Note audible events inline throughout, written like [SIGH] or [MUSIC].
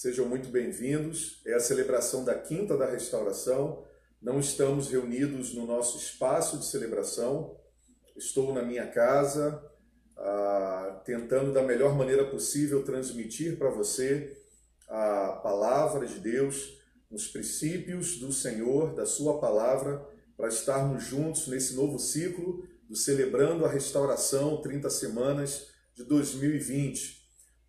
Sejam muito bem-vindos. É a celebração da Quinta da Restauração. Não estamos reunidos no nosso espaço de celebração. Estou na minha casa, ah, tentando da melhor maneira possível transmitir para você a palavra de Deus, os princípios do Senhor, da Sua palavra, para estarmos juntos nesse novo ciclo do Celebrando a Restauração 30 Semanas de 2020.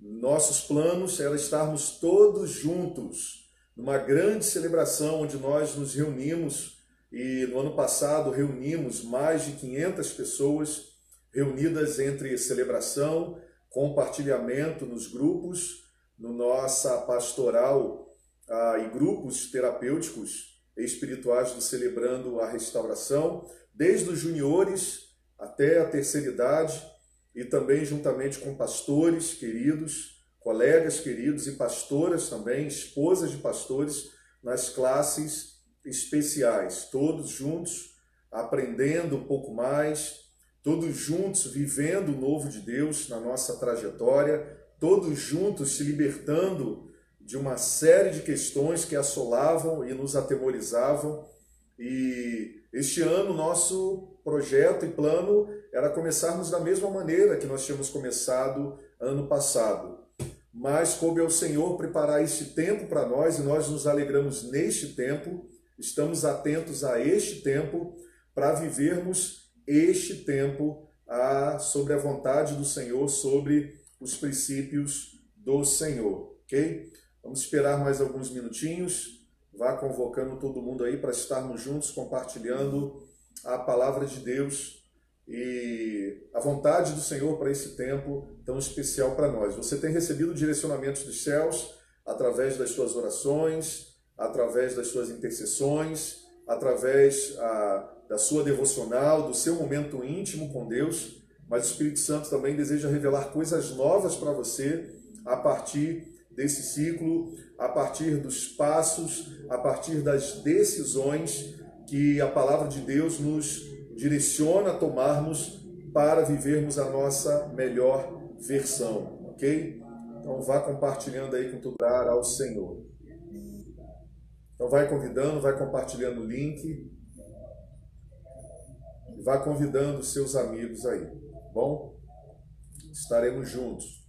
Nossos planos era estarmos todos juntos numa grande celebração onde nós nos reunimos e no ano passado reunimos mais de 500 pessoas reunidas entre celebração, compartilhamento nos grupos, no nossa pastoral ah, e grupos terapêuticos espirituais do Celebrando a Restauração, desde os juniores até a terceira idade, e também juntamente com pastores queridos, colegas queridos e pastoras também, esposas de pastores, nas classes especiais, todos juntos aprendendo um pouco mais, todos juntos vivendo o novo de Deus na nossa trajetória, todos juntos se libertando de uma série de questões que assolavam e nos atemorizavam. E este ano, nosso projeto e plano era começarmos da mesma maneira que nós tínhamos começado ano passado. Mas coube ao Senhor preparar este tempo para nós e nós nos alegramos neste tempo, estamos atentos a este tempo para vivermos este tempo a, sobre a vontade do Senhor, sobre os princípios do Senhor, ok? Vamos esperar mais alguns minutinhos, vá convocando todo mundo aí para estarmos juntos compartilhando a palavra de Deus e a vontade do Senhor para esse tempo tão especial para nós. Você tem recebido direcionamentos dos céus através das suas orações, através das suas intercessões, através a, ah, da sua devocional, do seu momento íntimo com Deus, mas o Espírito Santo também deseja revelar coisas novas para você a partir desse ciclo, a partir dos passos, a partir das decisões que a palavra de Deus nos direciona a tomarmos para vivermos a nossa melhor versão, ok? Então vá compartilhando aí com tudo ao Senhor. Então vai convidando, vai compartilhando o link, vá convidando seus amigos aí, bom? Estaremos juntos.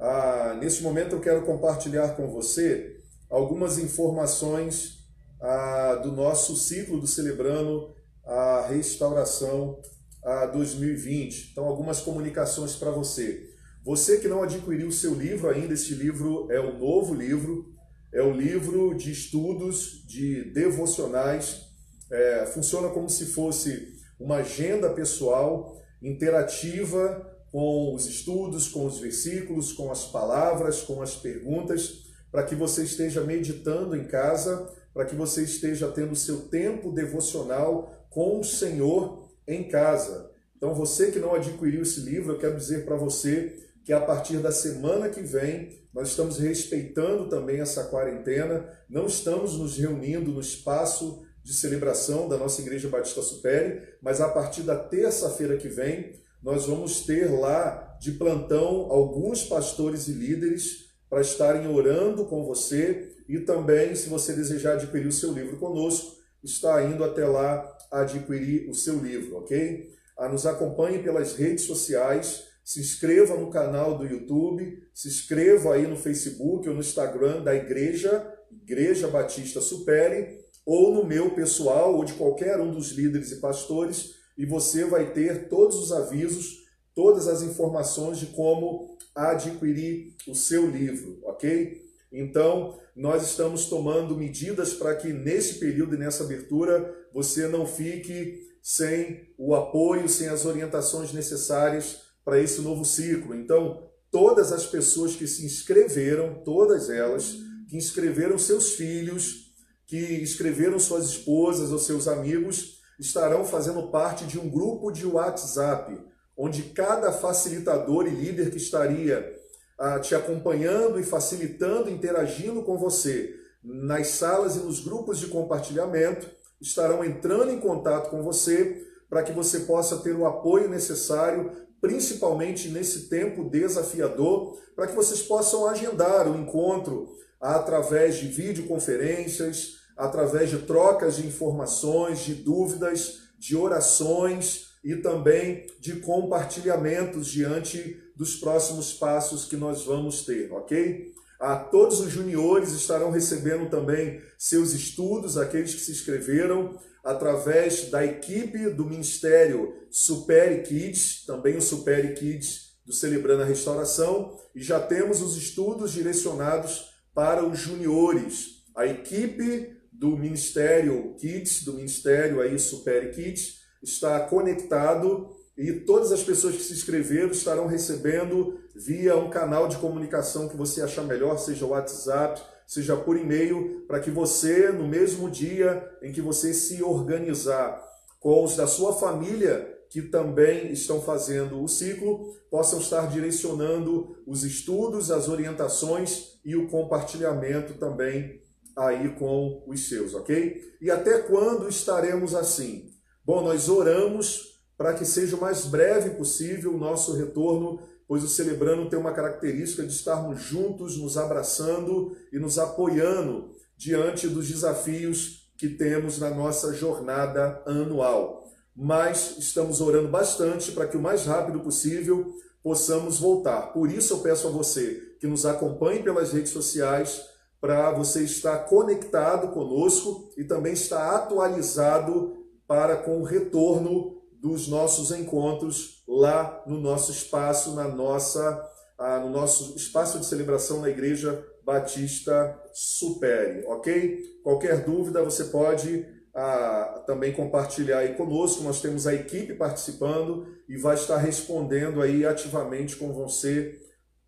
Ah, neste momento eu quero compartilhar com você algumas informações ah, do nosso ciclo do Celebrando a restauração a 2020. Então, algumas comunicações para você. Você que não adquiriu o seu livro ainda, este livro é o novo livro, é o livro de estudos, de devocionais, é, funciona como se fosse uma agenda pessoal interativa com os estudos, com os versículos, com as palavras, com as perguntas, para que você esteja meditando em casa, para que você esteja tendo seu tempo devocional com o Senhor em casa. Então, você que não adquiriu esse livro, eu quero dizer para você que a partir da semana que vem nós estamos respeitando também essa quarentena, não estamos nos reunindo no espaço de celebração da nossa Igreja Batista Supere, mas a partir da terça-feira que vem nós vamos ter lá de plantão alguns pastores e líderes para estarem orando com você e também, se você desejar adquirir o seu livro conosco, está indo até lá adquirir o seu livro, ok? Ah, nos acompanhe pelas redes sociais, se inscreva no canal do YouTube, se inscreva aí no Facebook ou no Instagram da Igreja, Igreja Batista Supere, ou no meu pessoal, ou de qualquer um dos líderes e pastores, e você vai ter todos os avisos, todas as informações de como adquirir o seu livro, ok? Então, nós estamos tomando medidas para que nesse período e nessa abertura você não fique sem o apoio, sem as orientações necessárias para esse novo ciclo. Então, todas as pessoas que se inscreveram, todas elas, que inscreveram seus filhos, que inscreveram suas esposas ou seus amigos, estarão fazendo parte de um grupo de WhatsApp, onde cada facilitador e líder que estaria ah, te acompanhando e facilitando, interagindo com você nas salas e nos grupos de compartilhamento, estarão entrando em contato com você para que você possa ter o apoio necessário principalmente nesse tempo desafiador, para que vocês possam agendar o encontro através de videoconferências, através de trocas de informações, de dúvidas, de orações e também de compartilhamentos diante dos próximos passos que nós vamos ter, ok? A todos os juniores estarão recebendo também seus estudos, aqueles que se inscreveram através da equipe do Ministério Super Kids, também o Super Kids do Celebrando a Restauração, e já temos os estudos direcionados para os juniores. A equipe do Ministério Kids, do Ministério aí Super Kids, está conectado e todas as pessoas que se inscreveram estarão recebendo via um canal de comunicação que você achar melhor, seja WhatsApp, seja por e-mail, para que você, no mesmo dia em que você se organizar com os da sua família, que também estão fazendo o ciclo, possam estar direcionando os estudos, as orientações e o compartilhamento também aí com os seus, ok? E até quando estaremos assim? Bom, nós oramos para que seja o mais breve possível o nosso retorno, pois o Celebrando tem uma característica de estarmos juntos, nos abraçando e nos apoiando diante dos desafios que temos na nossa jornada anual. Mas estamos orando bastante para que o mais rápido possível possamos voltar. Por isso eu peço a você que nos acompanhe pelas redes sociais para você estar conectado conosco e também estar atualizado para com o retorno dos nossos encontros lá no nosso espaço, na nossa, ah, no nosso espaço de celebração na Igreja Batista Supere, ok? Qualquer dúvida você pode ah, também compartilhar aí conosco. Nós temos a equipe participando e vai estar respondendo aí ativamente com você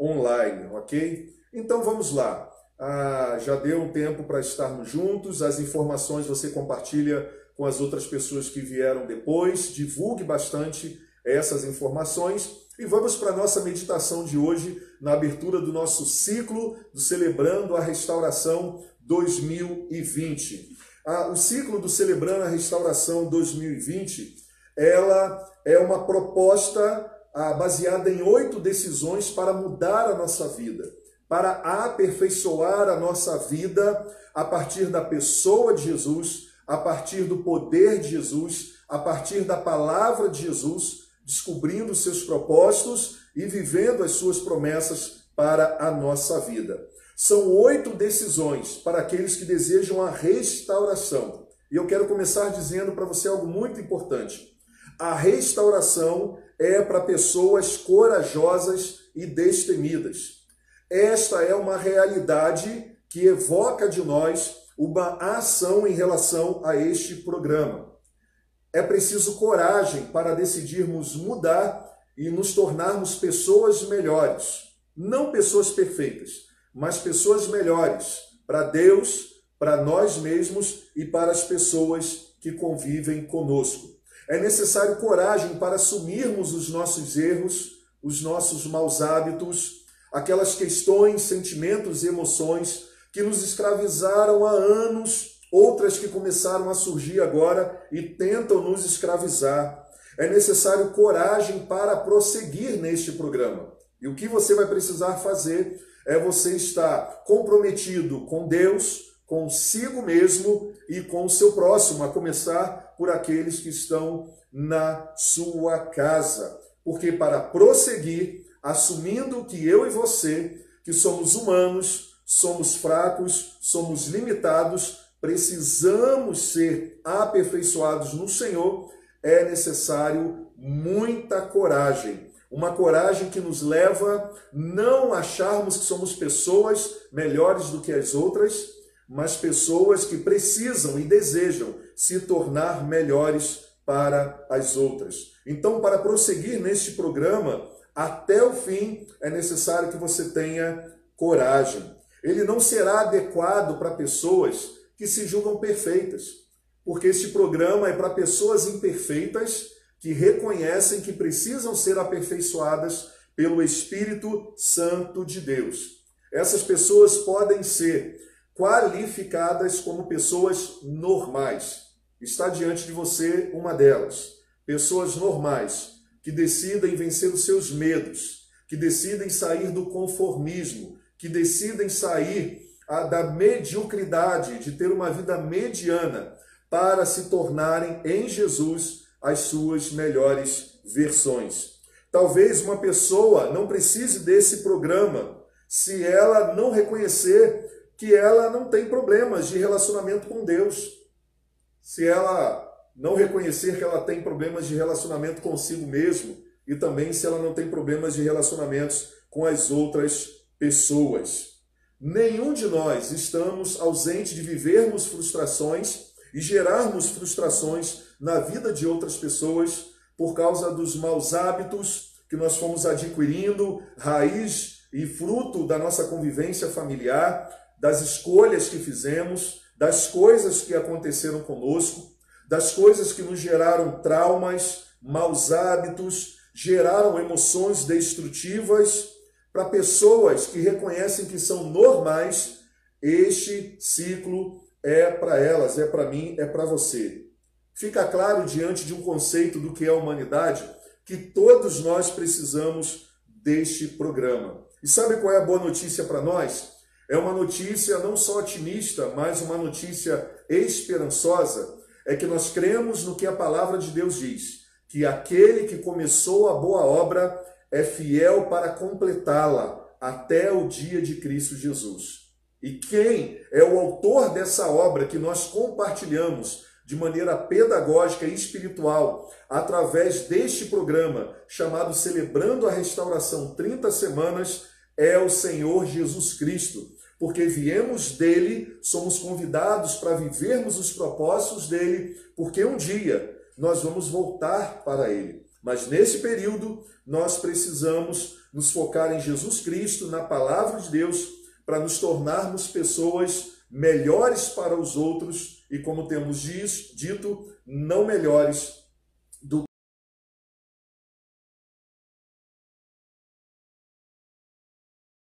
online, ok? Então vamos lá. Ah, já deu um tempo para estarmos juntos. As informações você compartilha com as outras pessoas que vieram depois, divulgue bastante essas informações e vamos para a nossa meditação de hoje, na abertura do nosso ciclo do Celebrando a Restauração 2020. Ah, o ciclo do Celebrando a Restauração 2020, ela é uma proposta ah, baseada em oito decisões para mudar a nossa vida, para aperfeiçoar a nossa vida a partir da pessoa de Jesus, a partir do poder de Jesus, a partir da palavra de Jesus, descobrindo seus propósitos e vivendo as suas promessas para a nossa vida. São oito decisões para aqueles que desejam a restauração. E eu quero começar dizendo para você algo muito importante. A restauração é para pessoas corajosas e destemidas. Esta é uma realidade que evoca de nós uma ação em relação a este programa. É preciso coragem para decidirmos mudar e nos tornarmos pessoas melhores. Não pessoas perfeitas, mas pessoas melhores para Deus, para nós mesmos e para as pessoas que convivem conosco. É necessário coragem para assumirmos os nossos erros, os nossos maus hábitos, aquelas questões, sentimentos e emoções que nos escravizaram há anos, outras que começaram a surgir agora e tentam nos escravizar. É necessário coragem para prosseguir neste programa. E o que você vai precisar fazer é você estar comprometido com Deus, consigo mesmo e com o seu próximo, a começar por aqueles que estão na sua casa. Porque para prosseguir, assumindo que eu e você, que somos humanos, somos fracos, somos limitados, precisamos ser aperfeiçoados no Senhor, é necessário muita coragem. Uma coragem que nos leva não acharmos que somos pessoas melhores do que as outras, mas pessoas que precisam e desejam se tornar melhores para as outras. Então, para prosseguir neste programa até o fim, é necessário que você tenha coragem ele não será adequado para pessoas que se julgam perfeitas, porque este programa é para pessoas imperfeitas que reconhecem que precisam ser aperfeiçoadas pelo Espírito Santo de Deus. Essas pessoas podem ser qualificadas como pessoas normais. Está diante de você uma delas. Pessoas normais que decidem vencer os seus medos, que decidem sair do conformismo, que decidem sair a, da mediocridade, de ter uma vida mediana, para se tornarem em Jesus as suas melhores versões. Talvez uma pessoa não precise desse programa se ela não reconhecer que ela não tem problemas de relacionamento com Deus. Se ela não reconhecer que ela tem problemas de relacionamento consigo mesmo e também se ela não tem problemas de relacionamentos com as outras pessoas. Nenhum de nós estamos ausentes de vivermos frustrações e gerarmos frustrações na vida de outras pessoas por causa dos maus hábitos que nós fomos adquirindo, raiz e fruto da nossa convivência familiar, das escolhas que fizemos, das coisas que aconteceram conosco, das coisas que nos geraram traumas, maus hábitos, geraram emoções destrutivas para pessoas que reconhecem que são normais, este ciclo é para elas, é para mim, é para você. Fica claro diante de um conceito do que é a humanidade que todos nós precisamos deste programa. E sabe qual é a boa notícia para nós? É uma notícia não só otimista, mas uma notícia esperançosa. É que nós cremos no que a palavra de Deus diz, que aquele que começou a boa obra é fiel para completá-la até o dia de Cristo Jesus. E quem é o autor dessa obra que nós compartilhamos de maneira pedagógica e espiritual através deste programa chamado Celebrando a Restauração 30 Semanas é o Senhor Jesus Cristo. Porque viemos dele, somos convidados para vivermos os propósitos dele, porque um dia nós vamos voltar para ele. Mas nesse período, nós precisamos nos focar em Jesus Cristo, na palavra de Deus, para nos tornarmos pessoas melhores para os outros e, como temos dito, não melhores do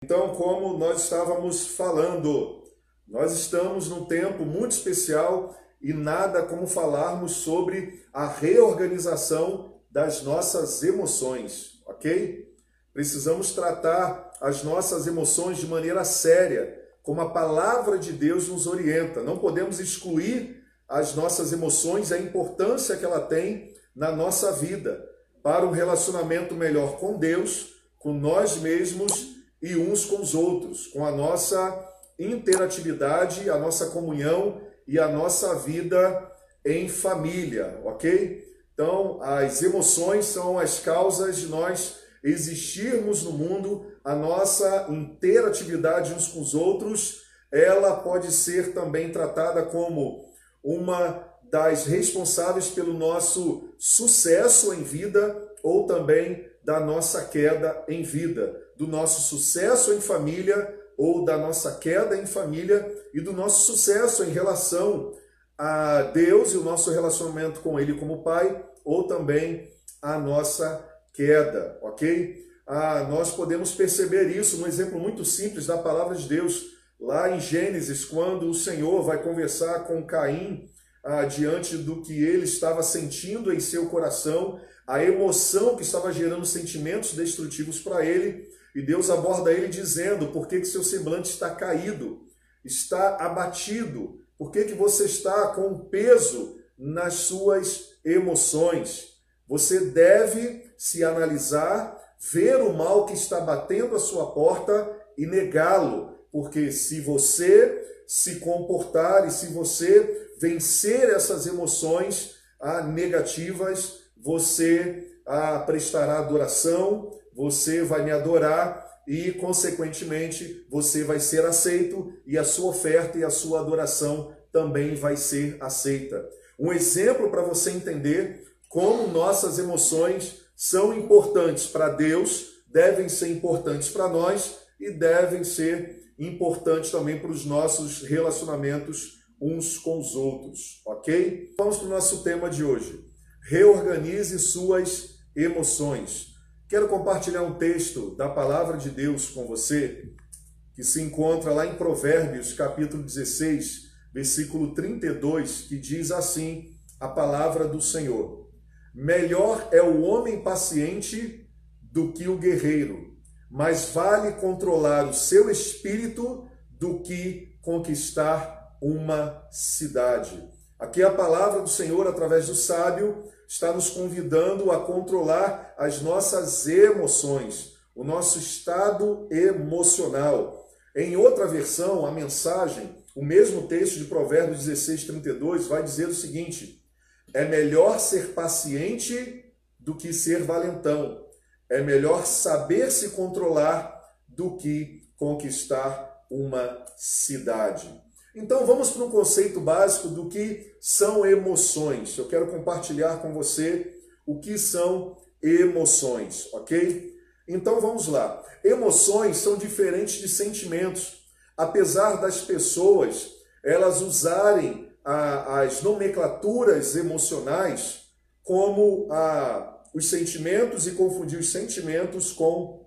Então, como nós estávamos falando, nós estamos num tempo muito especial e nada como falarmos sobre a reorganização das nossas emoções, ok? Precisamos tratar as nossas emoções de maneira séria, como a palavra de Deus nos orienta. Não podemos excluir as nossas emoções, a importância que ela tem na nossa vida, para um relacionamento melhor com Deus, com nós mesmos e uns com os outros, com a nossa interatividade, a nossa comunhão e a nossa vida em família, ok? Então, as emoções são as causas de nós existirmos no mundo, a nossa interatividade uns com os outros, ela pode ser também tratada como uma das responsáveis pelo nosso sucesso em vida ou também da nossa queda em vida, do nosso sucesso em família ou da nossa queda em família e do nosso sucesso em relação a Deus e o nosso relacionamento com Ele como Pai, ou também a nossa queda, ok? Ah, nós podemos perceber isso num exemplo muito simples da palavra de Deus, lá em Gênesis, quando o Senhor vai conversar com Caim ah, diante do que ele estava sentindo em seu coração, a emoção que estava gerando sentimentos destrutivos para ele, e Deus aborda ele dizendo: por que, que seu semblante está caído, está abatido? Por que, que você está com peso nas suas emoções? Você deve se analisar, ver o mal que está batendo a sua porta e negá-lo, porque se você se comportar e se você vencer essas emoções ah, negativas, você ah, prestará adoração, você vai me adorar e, consequentemente, você vai ser aceito e a sua oferta e a sua adoração também vai ser aceita. Um exemplo para você entender como nossas emoções são importantes para Deus, devem ser importantes para nós e devem ser importantes também para os nossos relacionamentos uns com os outros, ok? Vamos para o nosso tema de hoje. Reorganize suas emoções. Quero compartilhar um texto da palavra de Deus com você, que se encontra lá em Provérbios, capítulo 16, versículo 32, que diz assim: a palavra do Senhor: Melhor é o homem paciente do que o guerreiro, mas vale controlar o seu espírito do que conquistar uma cidade. Aqui a palavra do Senhor, através do sábio, está nos convidando a controlar as nossas emoções, o nosso estado emocional. Em outra versão, a mensagem, o mesmo texto de Provérbios 16, 32, vai dizer o seguinte: é melhor ser paciente do que ser valentão. É melhor saber se controlar do que conquistar uma cidade. Então vamos para um conceito básico do que são emoções. Eu quero compartilhar com você o que são emoções, ok? Então vamos lá. Emoções são diferentes de sentimentos. Apesar das pessoas elas usarem a, as nomenclaturas emocionais como a, os sentimentos e confundir os sentimentos com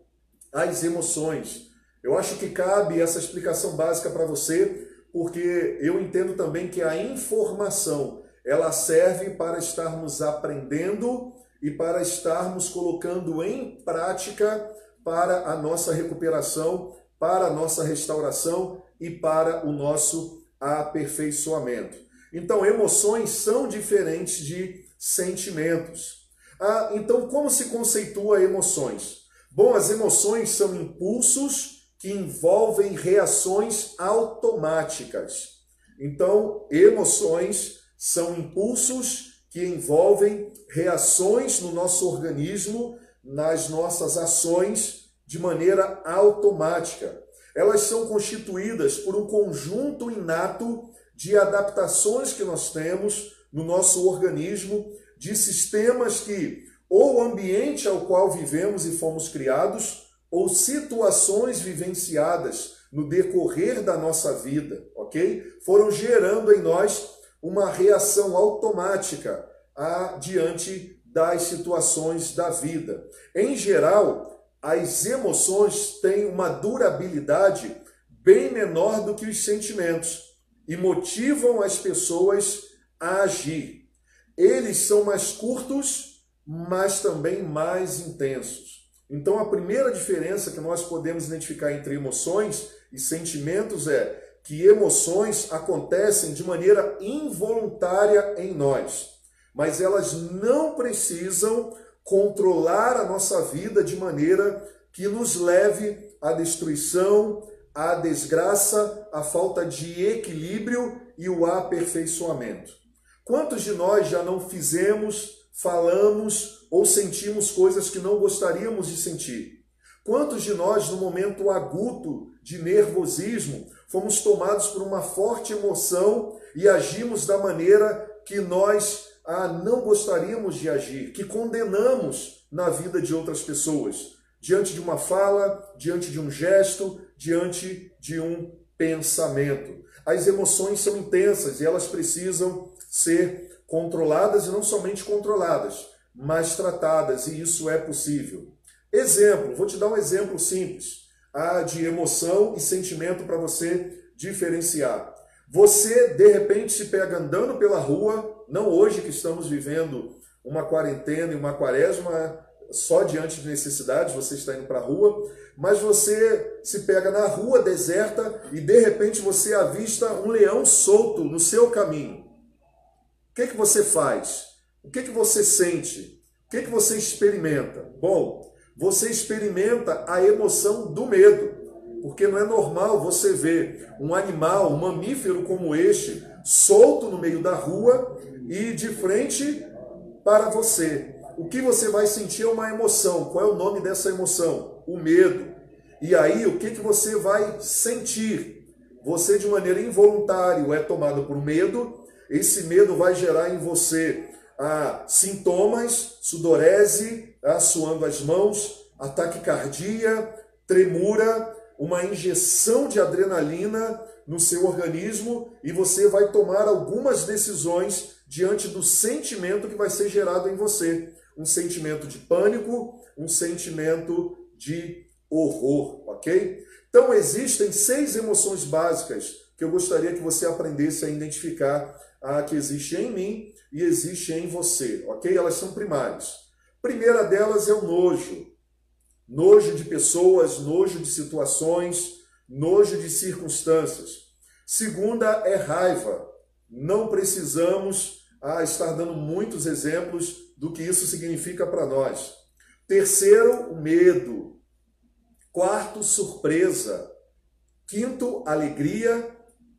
as emoções. Eu acho que cabe essa explicação básica para você, porque eu entendo também que a informação ela serve para estarmos aprendendo e para estarmos colocando em prática para a nossa recuperação, para a nossa restauração e para o nosso aperfeiçoamento. Então, emoções são diferentes de sentimentos. Ah, então, como se conceitua emoções? Bom, as emoções são impulsos que envolvem reações automáticas. Então, emoções são impulsos que envolvem reações no nosso organismo, nas nossas ações, de maneira automática. Elas são constituídas por um conjunto inato de adaptações que nós temos no nosso organismo, de sistemas que, ou o ambiente ao qual vivemos e fomos criados, ou situações vivenciadas no decorrer da nossa vida, ok? Foram gerando em nós uma reação automática a, diante das situações da vida. Em geral, as emoções têm uma durabilidade bem menor do que os sentimentos e motivam as pessoas a agir. Eles são mais curtos, mas também mais intensos. Então, a primeira diferença que nós podemos identificar entre emoções e sentimentos é que emoções acontecem de maneira involuntária em nós, mas elas não precisam controlar a nossa vida de maneira que nos leve à destruição, a desgraça, a falta de equilíbrio e o aperfeiçoamento. Quantos de nós já não fizemos, falamos ou sentimos coisas que não gostaríamos de sentir? Quantos de nós, no momento agudo de nervosismo, fomos tomados por uma forte emoção e agimos da maneira que nós ah, não gostaríamos de agir, que condenamos na vida de outras pessoas? diante de uma fala, diante de um gesto, diante de um pensamento. As emoções são intensas e elas precisam ser controladas e não somente controladas, mas tratadas, e isso é possível. Exemplo, vou te dar um exemplo simples ah, de emoção e sentimento para você diferenciar. Você, de repente, se pega andando pela rua, não hoje que estamos vivendo uma quarentena e uma quaresma só diante de necessidades, você está indo para a rua, mas você se pega na rua deserta e de repente você avista um leão solto no seu caminho. O que, que você faz? O que, que você sente? O que, que você experimenta? Bom, você experimenta a emoção do medo, porque não é normal você ver um animal, um mamífero como este, solto no meio da rua e de frente para você o que você vai sentir é uma emoção. Qual é o nome dessa emoção? O medo. E aí, o que, que você vai sentir? Você, de maneira involuntária, é tomado por medo. Esse medo vai gerar em você ah, sintomas, sudorese, ah, suando as mãos, ataque cardíaco, tremura, uma injeção de adrenalina no seu organismo e você vai tomar algumas decisões diante do sentimento que vai ser gerado em você um sentimento de pânico, um sentimento de horror, ok? Então existem seis emoções básicas que eu gostaria que você aprendesse a identificar a que existe em mim e existe em você, ok? Elas são primárias. Primeira delas é o nojo. Nojo de pessoas, nojo de situações, nojo de circunstâncias. Segunda é raiva. Não precisamos ah, estar dando muitos exemplos do que isso significa para nós. Terceiro, o medo. Quarto, surpresa. Quinto, alegria.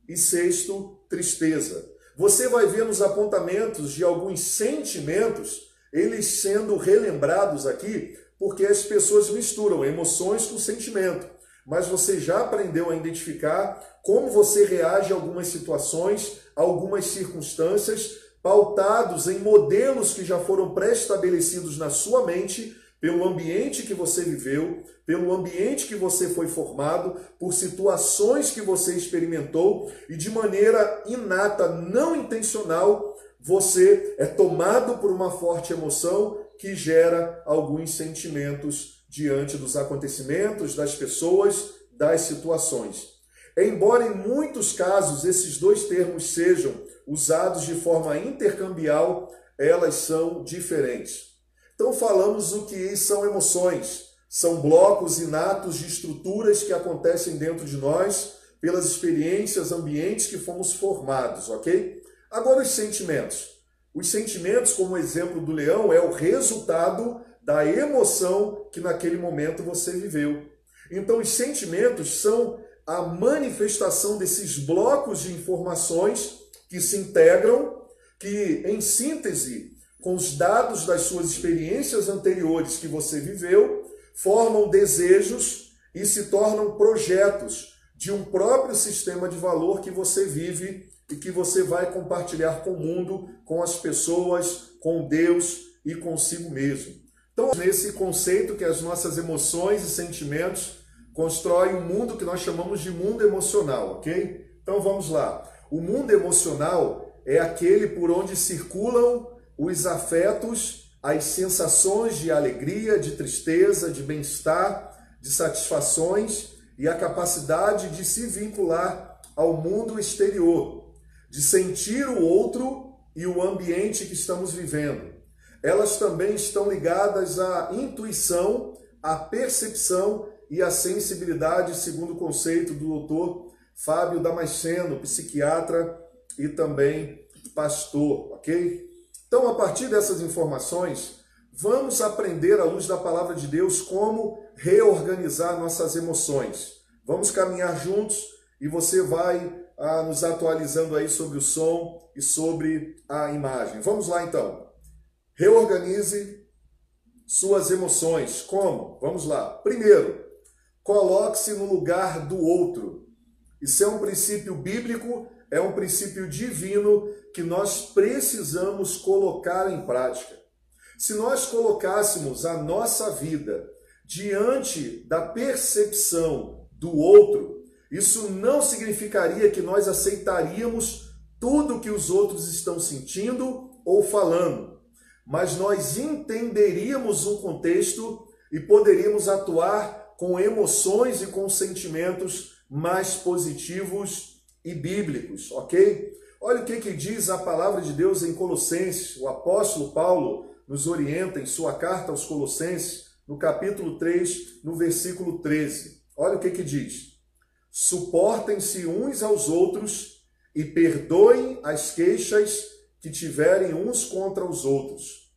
E sexto, tristeza. Você vai ver nos apontamentos de alguns sentimentos, eles sendo relembrados aqui, porque as pessoas misturam emoções com sentimento. Mas você já aprendeu a identificar como você reage a algumas situações, a algumas circunstâncias, pautados em modelos que já foram pré-estabelecidos na sua mente pelo ambiente que você viveu, pelo ambiente que você foi formado, por situações que você experimentou e de maneira inata, não intencional, você é tomado por uma forte emoção que gera alguns sentimentos diante dos acontecimentos, das pessoas, das situações. Embora em muitos casos esses dois termos sejam usados de forma intercambial, elas são diferentes. Então falamos o que são emoções. São blocos inatos de estruturas que acontecem dentro de nós pelas experiências, ambientes que fomos formados, ok? Agora os sentimentos. Os sentimentos, como exemplo do leão, é o resultado da emoção que naquele momento você viveu. Então os sentimentos são a manifestação desses blocos de informações que se integram, que em síntese com os dados das suas experiências anteriores que você viveu, formam desejos e se tornam projetos de um próprio sistema de valor que você vive e que você vai compartilhar com o mundo, com as pessoas, com Deus e consigo mesmo. Então, nesse conceito que as nossas emoções e sentimentos constroem um mundo que nós chamamos de mundo emocional, ok? Então vamos lá. O mundo emocional é aquele por onde circulam os afetos, as sensações de alegria, de tristeza, de bem-estar, de satisfações e a capacidade de se vincular ao mundo exterior, de sentir o outro e o ambiente que estamos vivendo. Elas também estão ligadas à intuição, à percepção e à sensibilidade, segundo o conceito do doutor Fábio Damasceno, psiquiatra e também pastor, ok? Então, a partir dessas informações, vamos aprender à luz da palavra de Deus como reorganizar nossas emoções. Vamos caminhar juntos e você vai ah, nos atualizando aí sobre o som e sobre a imagem. Vamos lá então. Reorganize suas emoções. Como? Vamos lá. Primeiro, coloque-se no lugar do outro. Isso é um princípio bíblico, é um princípio divino que nós precisamos colocar em prática. Se nós colocássemos a nossa vida diante da percepção do outro, isso não significaria que nós aceitaríamos tudo que os outros estão sentindo ou falando, mas nós entenderíamos um contexto e poderíamos atuar com emoções e com sentimentos mais positivos e bíblicos, ok? Olha o que, que diz a palavra de Deus em Colossenses. O apóstolo Paulo nos orienta em sua carta aos Colossenses, no capítulo 3, no versículo 13. Olha o que, que diz: Suportem-se uns aos outros e perdoem as queixas que tiverem uns contra os outros.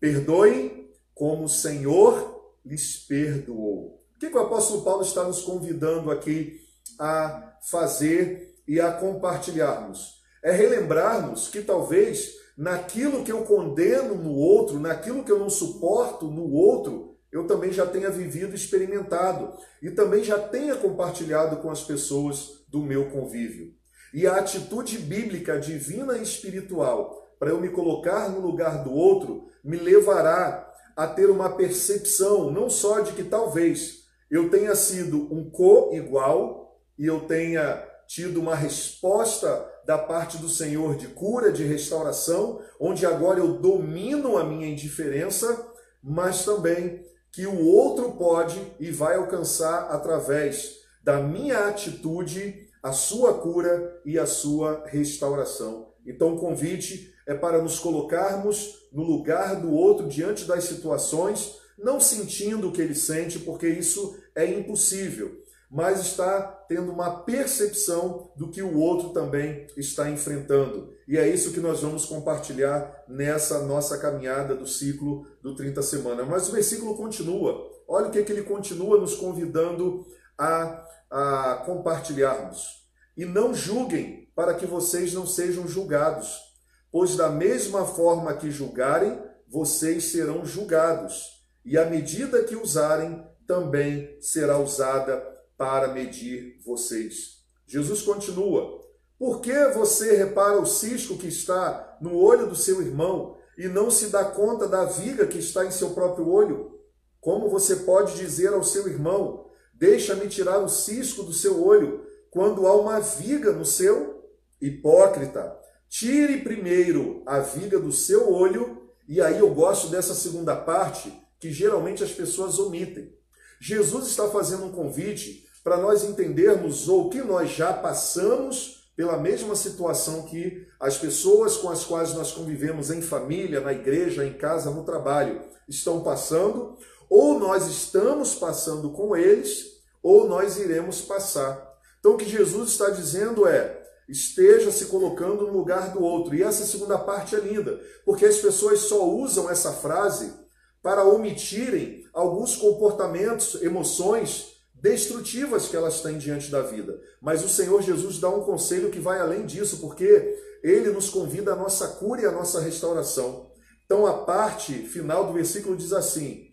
Perdoem como o Senhor lhes perdoou. O que, que o apóstolo Paulo está nos convidando aqui a fazer e a compartilharmos? é relembrarmos que talvez naquilo que eu condeno no outro, naquilo que eu não suporto no outro, eu também já tenha vivido experimentado e também já tenha compartilhado com as pessoas do meu convívio. E a atitude bíblica, divina e espiritual, para eu me colocar no lugar do outro, me levará a ter uma percepção não só de que talvez eu tenha sido um co-igual e eu tenha tido uma resposta da parte do Senhor de cura, de restauração, onde agora eu domino a minha indiferença, mas também que o outro pode e vai alcançar através da minha atitude a sua cura e a sua restauração. Então o convite é para nos colocarmos no lugar do outro diante das situações, não sentindo o que ele sente, porque isso é impossível, mas está tendo uma percepção do que o outro também está enfrentando. E é isso que nós vamos compartilhar nessa nossa caminhada do ciclo do 30 semanas. Mas o versículo continua. Olha o que, é que ele continua nos convidando a, a compartilharmos. E não julguem para que vocês não sejam julgados, pois da mesma forma que julgarem, vocês serão julgados, e a medida que usarem também será usada para medir vocês. Jesus continua: Por que você repara o cisco que está no olho do seu irmão e não se dá conta da viga que está em seu próprio olho? Como você pode dizer ao seu irmão: Deixa-me tirar o cisco do seu olho, quando há uma viga no seu? Hipócrita, tire primeiro a viga do seu olho, e aí eu gosto dessa segunda parte que geralmente as pessoas omitem. Jesus está fazendo um convite para nós entendermos ou que nós já passamos pela mesma situação que as pessoas com as quais nós convivemos em família, na igreja, em casa, no trabalho estão passando, ou nós estamos passando com eles, ou nós iremos passar. Então o que Jesus está dizendo é: esteja se colocando no lugar do outro. E essa segunda parte é linda, porque as pessoas só usam essa frase para omitirem alguns comportamentos, emoções destrutivas que elas têm diante da vida. Mas o Senhor Jesus dá um conselho que vai além disso, porque ele nos convida à nossa cura e à nossa restauração. Então a parte final do versículo diz assim: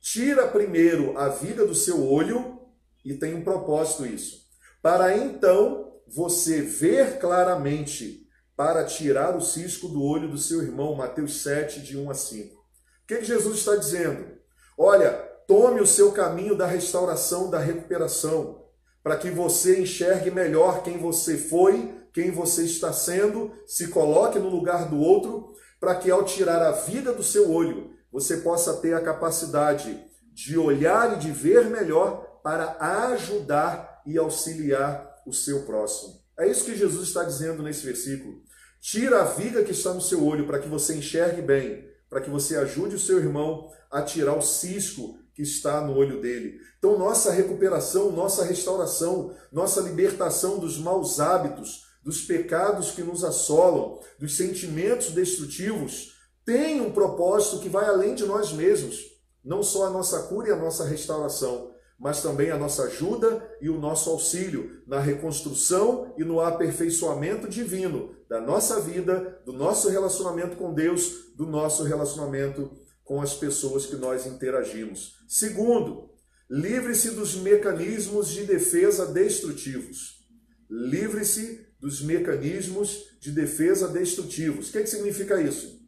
Tira primeiro a viga do seu olho, e tem um propósito isso, para então você ver claramente, para tirar o cisco do olho do seu irmão. Mateus 7, de 1 a 5. O que, que Jesus está dizendo? Olha, Tome o seu caminho da restauração, da recuperação, para que você enxergue melhor quem você foi, quem você está sendo, se coloque no lugar do outro, para que ao tirar a vida do seu olho, você possa ter a capacidade de olhar e de ver melhor para ajudar e auxiliar o seu próximo. É isso que Jesus está dizendo nesse versículo. Tira a viga que está no seu olho para que você enxergue bem, para que você ajude o seu irmão a tirar o cisco que está no olho dele. Então, nossa recuperação, nossa restauração, nossa libertação dos maus hábitos, dos pecados que nos assolam, dos sentimentos destrutivos, tem um propósito que vai além de nós mesmos. Não só a nossa cura e a nossa restauração, mas também a nossa ajuda e o nosso auxílio na reconstrução e no aperfeiçoamento divino da nossa vida, do nosso relacionamento com Deus, do nosso relacionamento com as pessoas que nós interagimos. Segundo, livre-se dos mecanismos de defesa destrutivos. Livre-se dos mecanismos de defesa destrutivos. O que, que significa isso?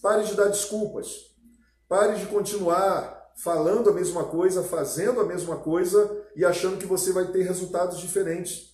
Pare de dar desculpas. Pare de continuar falando a mesma coisa, fazendo a mesma coisa e achando que você vai ter resultados diferentes.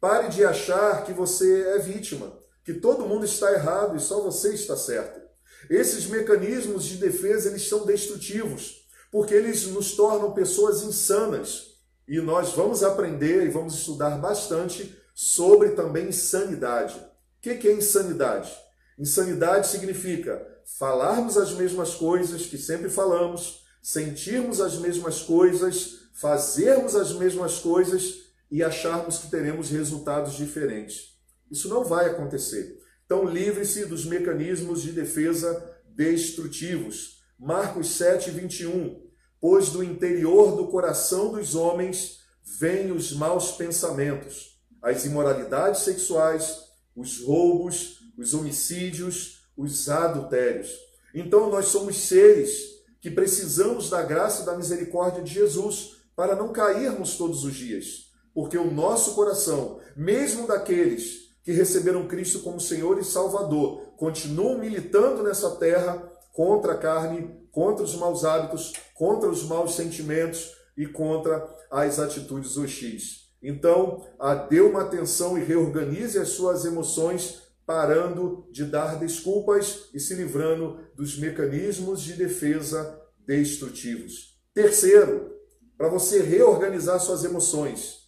Pare de achar que você é vítima, que todo mundo está errado e só você está certo. Esses mecanismos de defesa eles são destrutivos, porque eles nos tornam pessoas insanas. E nós vamos aprender e vamos estudar bastante sobre também insanidade. O que é insanidade? Insanidade significa falarmos as mesmas coisas que sempre falamos, sentirmos as mesmas coisas, fazermos as mesmas coisas e acharmos que teremos resultados diferentes. Isso não vai acontecer. Então, livre-se dos mecanismos de defesa destrutivos. Marcos 7, 21. Pois do interior do coração dos homens vêm os maus pensamentos, as imoralidades sexuais, os roubos, os homicídios, os adultérios. Então, nós somos seres que precisamos da graça e da misericórdia de Jesus para não cairmos todos os dias, porque o nosso coração, mesmo daqueles que receberam Cristo como Senhor e Salvador continuam militando nessa terra contra a carne, contra os maus hábitos, contra os maus sentimentos e contra as atitudes hostis. Então, dê uma atenção e reorganize as suas emoções, parando de dar desculpas e se livrando dos mecanismos de defesa destrutivos. Terceiro, para você reorganizar suas emoções,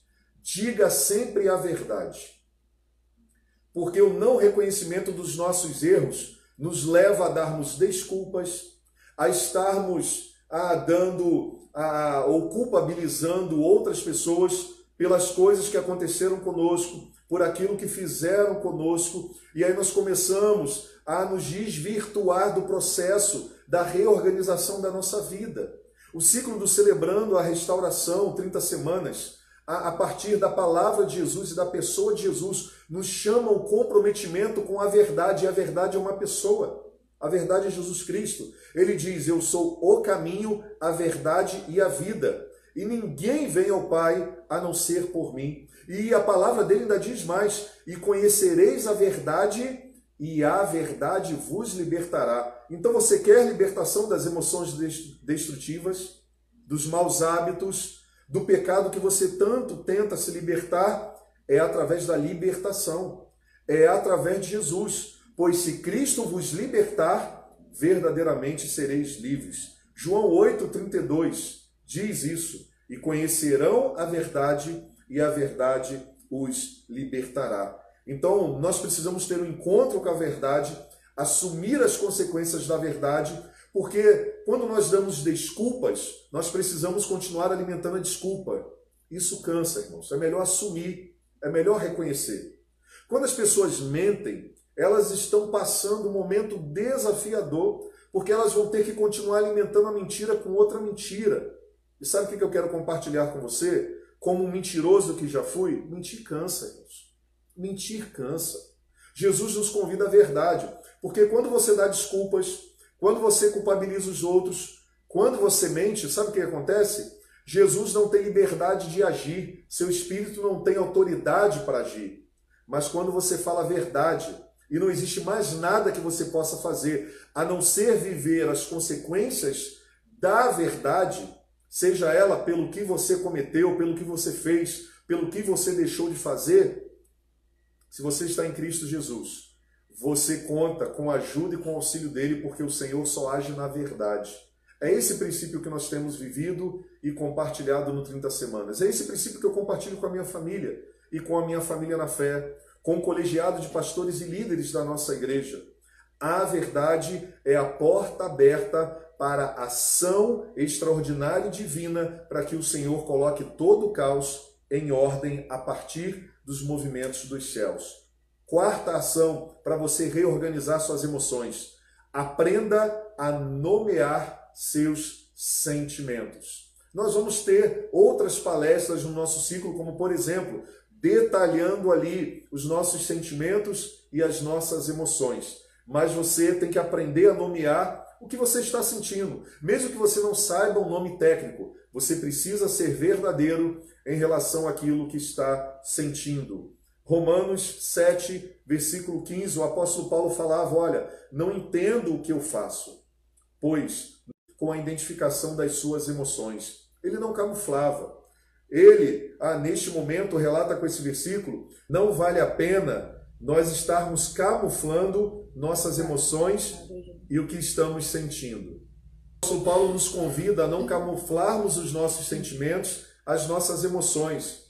diga sempre a verdade. Porque o não reconhecimento dos nossos erros nos leva a darmos desculpas, a estarmos a, dando a, ou culpabilizando outras pessoas pelas coisas que aconteceram conosco, por aquilo que fizeram conosco, e aí nós começamos a nos desvirtuar do processo da reorganização da nossa vida. O ciclo do Celebrando a Restauração, 30 semanas, a, partir da palavra de Jesus e da pessoa de Jesus, nos chama o comprometimento com a verdade, e a verdade é uma pessoa. A verdade é Jesus Cristo. Ele diz: Eu sou o caminho, a verdade e a vida. E ninguém vem ao Pai a não ser por mim. E a palavra dele ainda diz mais: E conhecereis a verdade, e a verdade vos libertará. Então você quer libertação das emoções destrutivas, dos maus hábitos, do pecado que você tanto tenta se libertar? É através da libertação. É através de Jesus. Pois se Cristo vos libertar, verdadeiramente sereis livres. João 8,32 diz isso. E conhecerão a verdade, e a verdade os libertará. Então, nós precisamos ter um encontro com a verdade, assumir as consequências da verdade, porque quando nós damos desculpas, nós precisamos continuar alimentando a desculpa. Isso cansa, irmãos. É melhor assumir, é melhor reconhecer. Quando as pessoas mentem, elas estão passando um momento desafiador, porque elas vão ter que continuar alimentando a mentira com outra mentira. E sabe o que eu quero compartilhar com você? Como um mentiroso que já fui, mentir cansa, irmãos. Mentir cansa. Jesus nos convida à verdade, porque quando você dá desculpas, quando você culpabiliza os outros, quando você mente, sabe o que acontece? Jesus não tem liberdade de agir, seu espírito não tem autoridade para agir. Mas quando você fala a verdade, e não existe mais nada que você possa fazer a não ser viver as consequências da verdade, seja ela pelo que você cometeu, pelo que você fez, pelo que você deixou de fazer. Se você está em Cristo Jesus, você conta com a ajuda e com o auxílio dele, porque o Senhor só age na verdade. É esse princípio que nós temos vivido e compartilhado no 30 Semanas. É esse princípio que eu compartilho com a minha família e com a minha família na fé, com o colegiado de pastores e líderes da nossa igreja. A verdade é a porta aberta para a ação extraordinária e divina para que o Senhor coloque todo o caos em ordem a partir dos movimentos dos céus. Quarta ação para você reorganizar suas emoções. Aprenda a nomear seus sentimentos. Nós vamos ter outras palestras no nosso ciclo, como por exemplo, detalhando ali os nossos sentimentos e as nossas emoções. Mas você tem que aprender a nomear o que você está sentindo. Mesmo que você não saiba o nome técnico, você precisa ser verdadeiro em relação àquilo que está sentindo. Romanos 7, versículo 15, o apóstolo Paulo falava: Olha, não entendo o que eu faço, pois com a identificação das suas emoções. Ele não camuflava. Ele, ah, neste momento, relata com esse versículo: não vale a pena nós estarmos camuflando nossas emoções e o que estamos sentindo. O apóstolo Paulo nos convida a não camuflarmos os nossos sentimentos, as nossas emoções,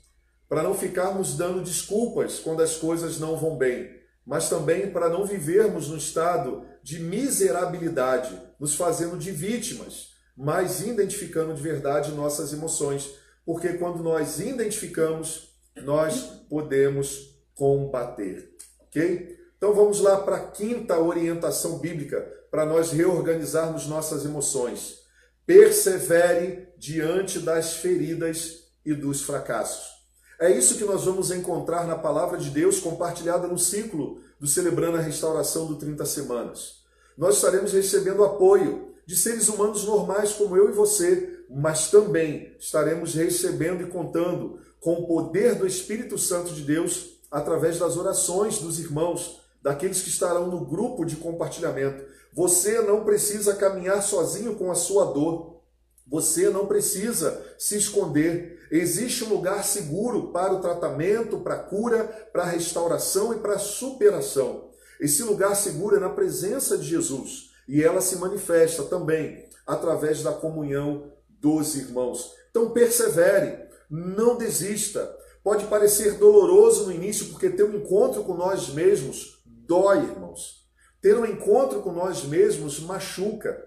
para não ficarmos dando desculpas quando as coisas não vão bem, mas também para não vivermos no estado de miserabilidade, nos fazendo de vítimas, mas identificando de verdade nossas emoções porque quando nós identificamos, nós podemos combater. Ok? Então vamos lá para a quinta orientação bíblica para nós reorganizarmos nossas emoções. Persevere diante das feridas e dos fracassos. É isso que nós vamos encontrar na palavra de Deus compartilhada no ciclo do Celebrando a Restauração do 30 Semanas. Nós estaremos recebendo apoio de seres humanos normais como eu e você, mas também estaremos recebendo e contando com o poder do Espírito Santo de Deus através das orações dos irmãos, daqueles que estarão no grupo de compartilhamento. Você não precisa caminhar sozinho com a sua dor. Você não precisa se esconder. Existe um lugar seguro para o tratamento, para a cura, para a restauração e para a superação. Esse lugar seguro é na presença de Jesus e ela se manifesta também através da comunhão dos irmãos. Então persevere, não desista, Pode parecer doloroso no início, porque ter um encontro com nós mesmos dói, irmãos. Ter um encontro com nós mesmos machuca.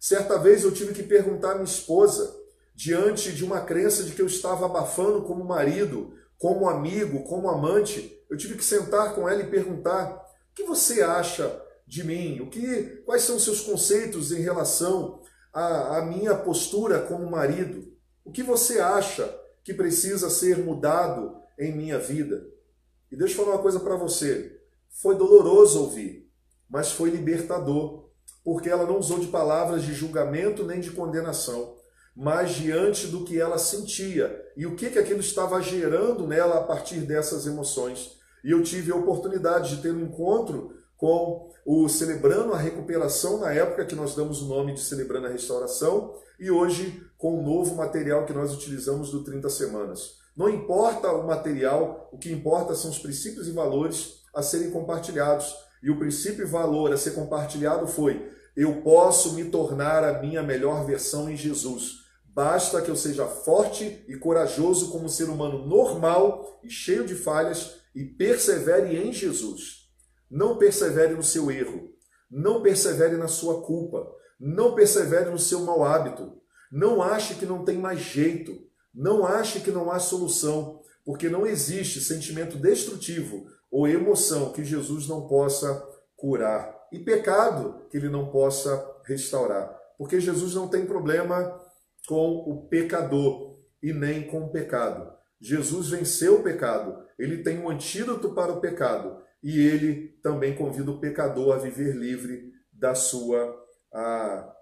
Certa vez eu tive que perguntar à minha esposa, diante de uma crença de que eu estava abafando como marido, como amigo, como amante, eu tive que sentar com ela e perguntar: o que você acha de mim? O que, quais são seus conceitos em relação à, à minha postura como marido? O que você acha que precisa ser mudado em minha vida? E deixa eu falar uma coisa para você. Foi doloroso ouvir, mas foi libertador, porque ela não usou de palavras de julgamento nem de condenação mas diante do que ela sentia e o que, que aquilo estava gerando nela a partir dessas emoções. E eu tive a oportunidade de ter um encontro com o Celebrando a Recuperação, na época que nós damos o nome de Celebrando a Restauração, e hoje com o novo material que nós utilizamos do 30 Semanas. Não importa o material, o que importa são os princípios e valores a serem compartilhados. E o princípio e valor a ser compartilhado foi: eu posso me tornar a minha melhor versão em Jesus. Basta que eu seja forte e corajoso como um ser humano normal e cheio de falhas e persevere em Jesus. Não persevere no seu erro. Não persevere na sua culpa. Não persevere no seu mau hábito. Não ache que não tem mais jeito. Não ache que não há solução, porque não existe sentimento destrutivo ou emoção que Jesus não possa curar e pecado que ele não possa restaurar. Porque Jesus não tem problema com o pecador e nem com o pecado. Jesus venceu o pecado, ele tem um antídoto para o pecado e ele também convida o pecador a viver livre da sua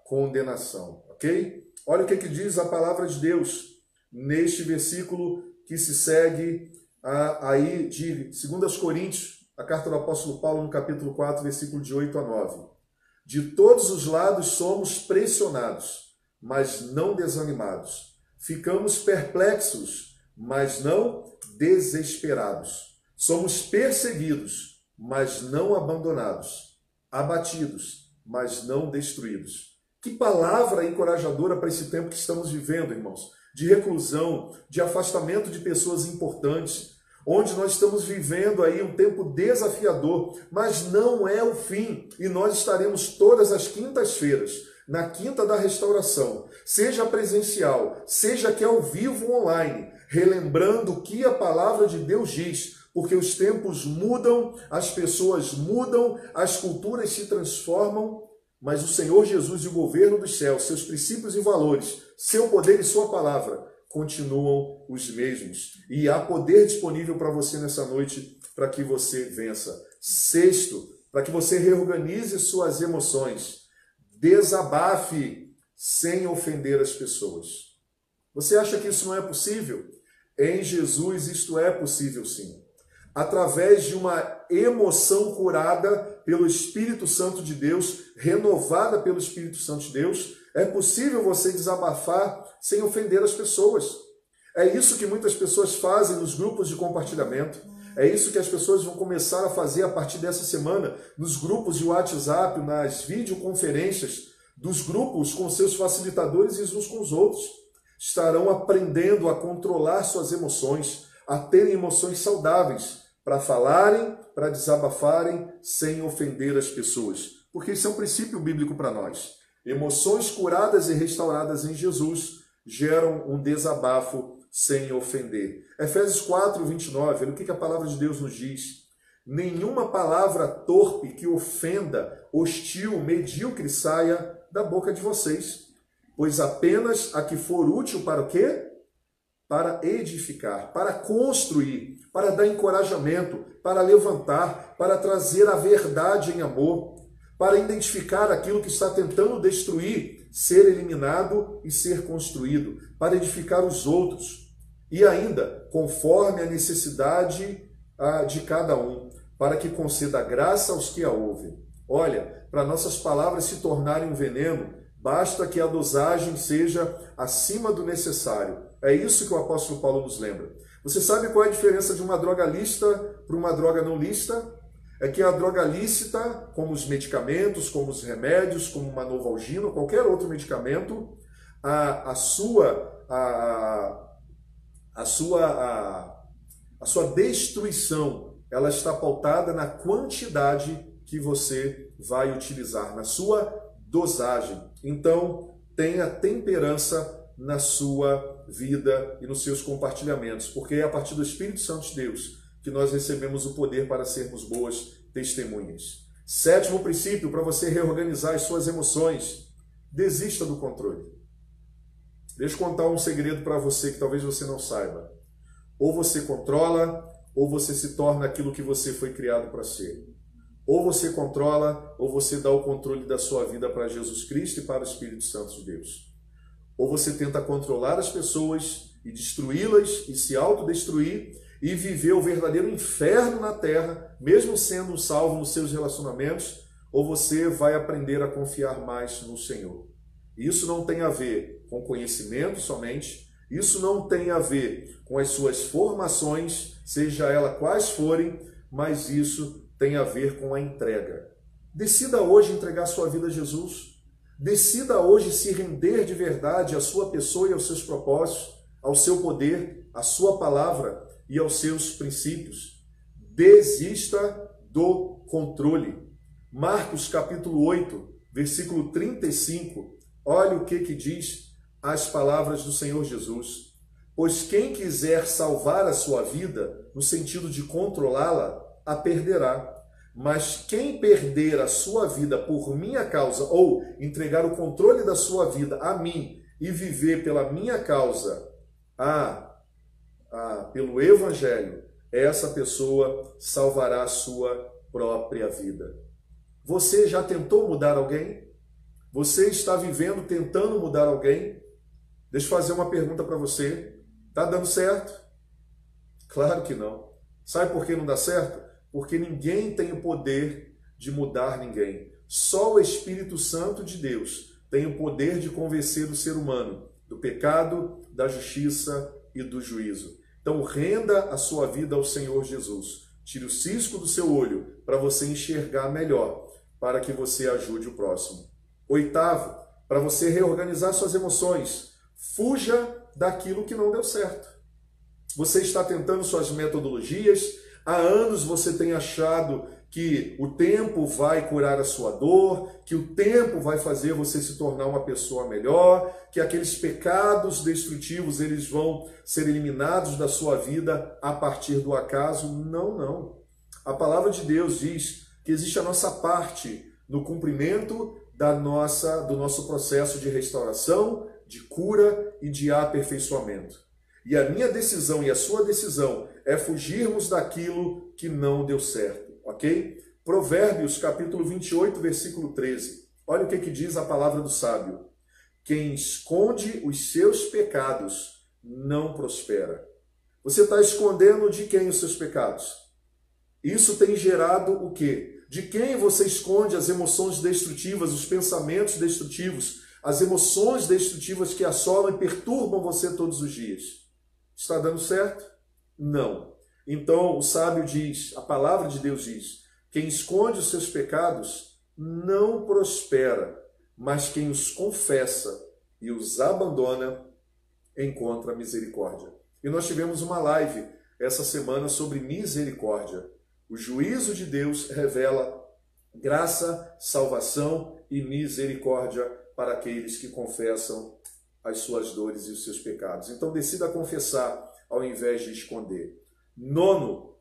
condenação, ok? Olha o que, que diz a palavra de Deus neste versículo que se segue a, aí de 2 Coríntios, a carta do apóstolo Paulo, no capítulo 4, versículo de 8 a 9. De todos os lados somos pressionados mas não desanimados. Ficamos perplexos, mas não desesperados. Somos perseguidos, mas não abandonados. Abatidos, mas não destruídos. Que palavra encorajadora para esse tempo que estamos vivendo, irmãos. De reclusão, de afastamento de pessoas importantes, onde nós estamos vivendo aí um tempo desafiador, mas não é o fim, e nós estaremos todas as quintas-feiras na Quinta da Restauração, seja presencial, seja que ao vivo online, relembrando o que a palavra de Deus diz, porque os tempos mudam, as pessoas mudam, as culturas se transformam, mas o Senhor Jesus e o governo dos céus, seus princípios e valores, seu poder e sua palavra continuam os mesmos. E há poder disponível para você nessa noite para que você vença. Sexto, para que você reorganize suas emoções Desabafe sem ofender as pessoas. Você acha que isso não é possível? Em Jesus isto é possível sim. Através de uma emoção curada pelo Espírito Santo de Deus, renovada pelo Espírito Santo de Deus, é possível você desabafar sem ofender as pessoas. É isso que muitas pessoas fazem nos grupos de compartilhamento. É isso que as pessoas vão começar a fazer a partir dessa semana, nos grupos de WhatsApp, nas videoconferências, dos grupos com seus facilitadores e uns com os outros. Estarão aprendendo a controlar suas emoções, a terem emoções saudáveis, para falarem, para desabafarem, sem ofender as pessoas. Porque isso é um princípio bíblico para nós. Emoções curadas e restauradas em Jesus geram um desabafo sem ofender. Efésios 4, 29, olha o que a palavra de Deus nos diz. Nenhuma palavra torpe que ofenda, hostil, medíocre saia da boca de vocês, pois apenas a que for útil para o quê? Para edificar, para construir, para dar encorajamento, para levantar, para trazer a verdade em amor, para identificar aquilo que está tentando destruir, ser eliminado e ser construído, para edificar os outros e ainda conforme a necessidade ah, de cada um, para que conceda graça aos que a ouvem. Olha, para nossas palavras se tornarem um veneno, basta que a dosagem seja acima do necessário. É isso que o apóstolo Paulo nos lembra. Você sabe qual é a diferença de uma droga lícita para uma droga não lícita? É que a droga lícita, como os medicamentos, como os remédios, como uma novalgina, qualquer outro medicamento, a, a sua a, a sua a, a sua destruição, ela está pautada na quantidade que você vai utilizar, na sua dosagem. Então, tenha temperança na sua vida e nos seus compartilhamentos, porque é a partir do Espírito Santo de Deus que nós recebemos o poder para sermos boas testemunhas. Sétimo princípio para você reorganizar as suas emoções: desista do controle. Deixa eu contar um segredo para você que talvez você não saiba. Ou você controla, ou você se torna aquilo que você foi criado para ser. Ou você controla, ou você dá o controle da sua vida para Jesus Cristo e para o Espírito Santo de Deus. Ou você tenta controlar as pessoas e destruí-las e se autodestruir e viver o verdadeiro inferno na terra, mesmo sendo salvo nos seus relacionamentos, ou você vai aprender a confiar mais no Senhor. Isso não tem a ver com conhecimento somente, isso não tem a ver com as suas formações, seja ela quais forem, mas isso tem a ver com a entrega. Decida hoje entregar sua vida a Jesus. Decida hoje se render de verdade à sua pessoa e aos seus propósitos, ao seu poder, à sua palavra e aos seus princípios. Desista do controle. Marcos capítulo 8, versículo 35. Olha o que que diz as palavras do Senhor Jesus. Pois quem quiser salvar a sua vida, no sentido de controlá-la, a perderá mas quem perder a sua vida por minha causa, ou entregar o controle da sua vida a mim e viver pela minha causa, a, a, pelo Evangelho, essa pessoa salvará a sua própria vida. Você já tentou mudar alguém? Você está vivendo tentando mudar alguém? Deixa eu fazer uma pergunta para você. Está dando certo? Claro que não. Sabe por que não dá certo? Porque ninguém tem o poder de mudar ninguém. Só o Espírito Santo de Deus tem o poder de convencer o ser humano do pecado, da justiça e do juízo. Então, renda a sua vida ao Senhor Jesus. Tire o cisco do seu olho para você enxergar melhor, para que você ajude o próximo. Oitavo, para você reorganizar suas emoções, fuja daquilo que não deu certo. Você está tentando suas metodologias, Há anos você tem achado que o tempo vai curar a sua dor, que o tempo vai fazer você se tornar uma pessoa melhor, que aqueles pecados destrutivos eles vão ser eliminados da sua vida a partir do acaso. Não, não. A palavra de Deus diz que existe a nossa parte no cumprimento da nossa do nosso processo de restauração, de cura e de aperfeiçoamento. E a minha decisão e a sua decisão é fugirmos daquilo que não deu certo, ok? Provérbios capítulo 28, versículo 13. Olha o que, que diz a palavra do sábio. Quem esconde os seus pecados não prospera. Você está escondendo de quem os seus pecados? Isso tem gerado o quê? De quem você esconde as emoções destrutivas, os pensamentos destrutivos, as emoções destrutivas que assolam e perturbam você todos os dias? Está dando certo? Não. Então o sábio diz, a palavra de Deus diz: quem esconde os seus pecados não prospera, mas quem os confessa e os abandona encontra misericórdia. E nós tivemos uma live essa semana sobre misericórdia. O juízo de Deus revela graça, salvação e misericórdia para aqueles que confessam as suas dores e os seus pecados. Então decida confessar ao invés de esconder. Nono,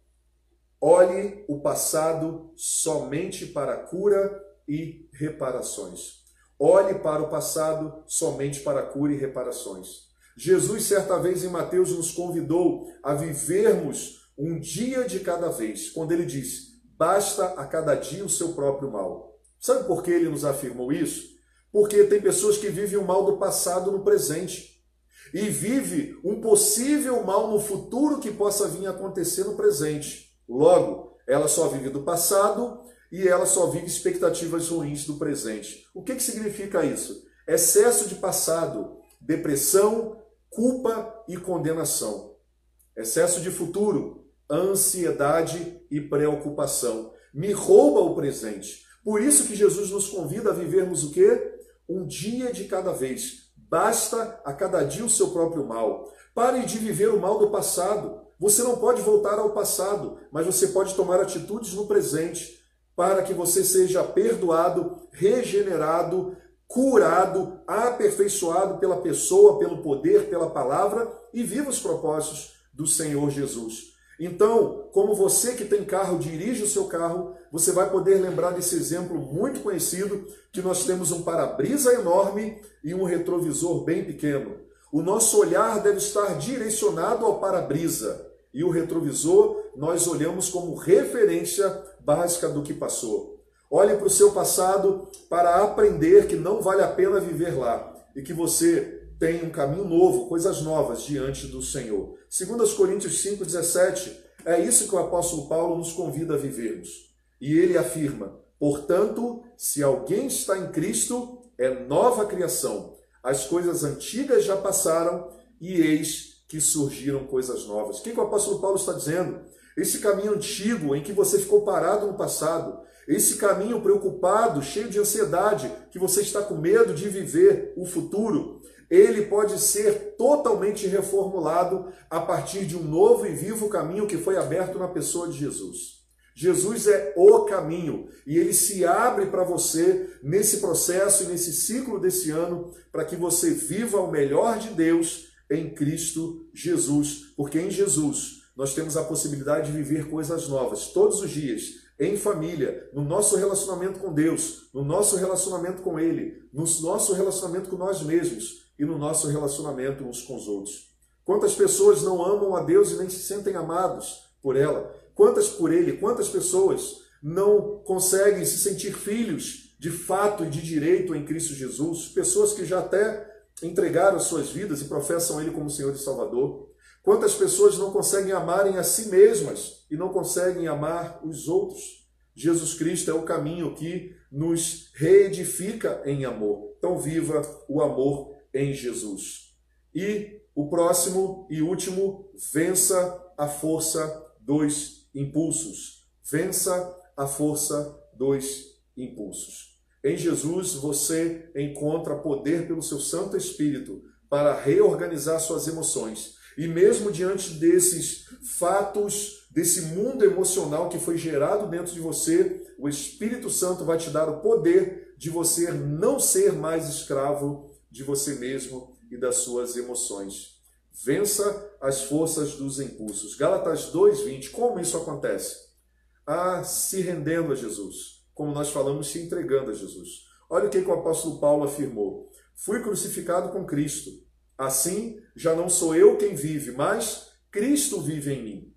olhe o passado somente para cura e reparações. Olhe para o passado somente para cura e reparações. Jesus, certa vez em Mateus, nos convidou a vivermos um dia de cada vez, quando ele diz: basta a cada dia o seu próprio mal. Sabe por que ele nos afirmou isso? Porque tem pessoas que vivem o mal do passado no presente e vive um possível mal no futuro que possa vir a acontecer no presente. Logo, ela só vive do passado e ela só vive expectativas ruins do presente. O que, que significa isso? Excesso de passado, depressão, culpa e condenação. Excesso de futuro, ansiedade e preocupação. Me rouba o presente. Por isso que Jesus nos convida a vivermos o quê? Um dia de cada vez, Basta a cada dia o seu próprio mal. Pare de viver o mal do passado. Você não pode voltar ao passado, mas você pode tomar atitudes no presente para que você seja perdoado, regenerado, curado, aperfeiçoado pela pessoa, pelo poder, pela palavra e viva os propósitos do Senhor Jesus. Então, como você que tem carro dirige o seu carro, você vai poder lembrar desse exemplo muito conhecido que nós temos um para-brisa enorme e um retrovisor bem pequeno. O nosso olhar deve estar direcionado ao para-brisa e o retrovisor nós olhamos como referência básica do que passou. Olhe para o seu passado para aprender que não vale a pena viver lá e que você tem um caminho novo, coisas novas diante do Senhor. 2 Coríntios 5,17 é isso que o apóstolo Paulo nos convida a vivermos. E ele afirma: portanto, se alguém está em Cristo, é nova criação. As coisas antigas já passaram e eis que surgiram coisas novas. O que, que o apóstolo Paulo está dizendo? Esse caminho antigo em que você ficou parado no passado, esse caminho preocupado, cheio de ansiedade, que você está com medo de viver o futuro, ele pode ser totalmente reformulado a partir de um novo e vivo caminho que foi aberto na pessoa de Jesus. Jesus é o caminho e ele se abre para você nesse processo e nesse ciclo desse ano para que você viva o melhor de Deus em Cristo Jesus, porque em Jesus nós temos a possibilidade de viver coisas novas todos os dias, em família, no nosso relacionamento com Deus, no nosso relacionamento com Ele, no nosso relacionamento com nós mesmos e no nosso relacionamento uns com os outros. Quantas pessoas não amam a Deus e nem se sentem amados por ela? Quantas por Ele? Quantas pessoas não conseguem se sentir filhos de fato e de direito em Cristo Jesus? Pessoas que já até entregaram suas vidas e professam Ele como Senhor e Salvador. Quantas pessoas não conseguem amarem a si mesmas e não conseguem amar os outros? Jesus Cristo é o caminho que nos reedifica em amor. Então, viva o amor em Jesus. E o próximo e último, vença a força dos impulsos. Vença a força dos impulsos. Em Jesus você encontra poder pelo seu Santo Espírito para reorganizar suas emoções. E mesmo diante desses fatos, desse mundo emocional que foi gerado dentro de você, o Espírito Santo vai te dar o poder de você não ser mais escravo de você mesmo e das suas emoções. Vença as forças dos impulsos. Gálatas 2:20. Como isso acontece? Ah, se rendendo a Jesus, como nós falamos, se entregando a Jesus. Olha o que, que o apóstolo Paulo afirmou: Fui crucificado com Cristo. Assim, já não sou eu quem vive, mas Cristo vive em mim.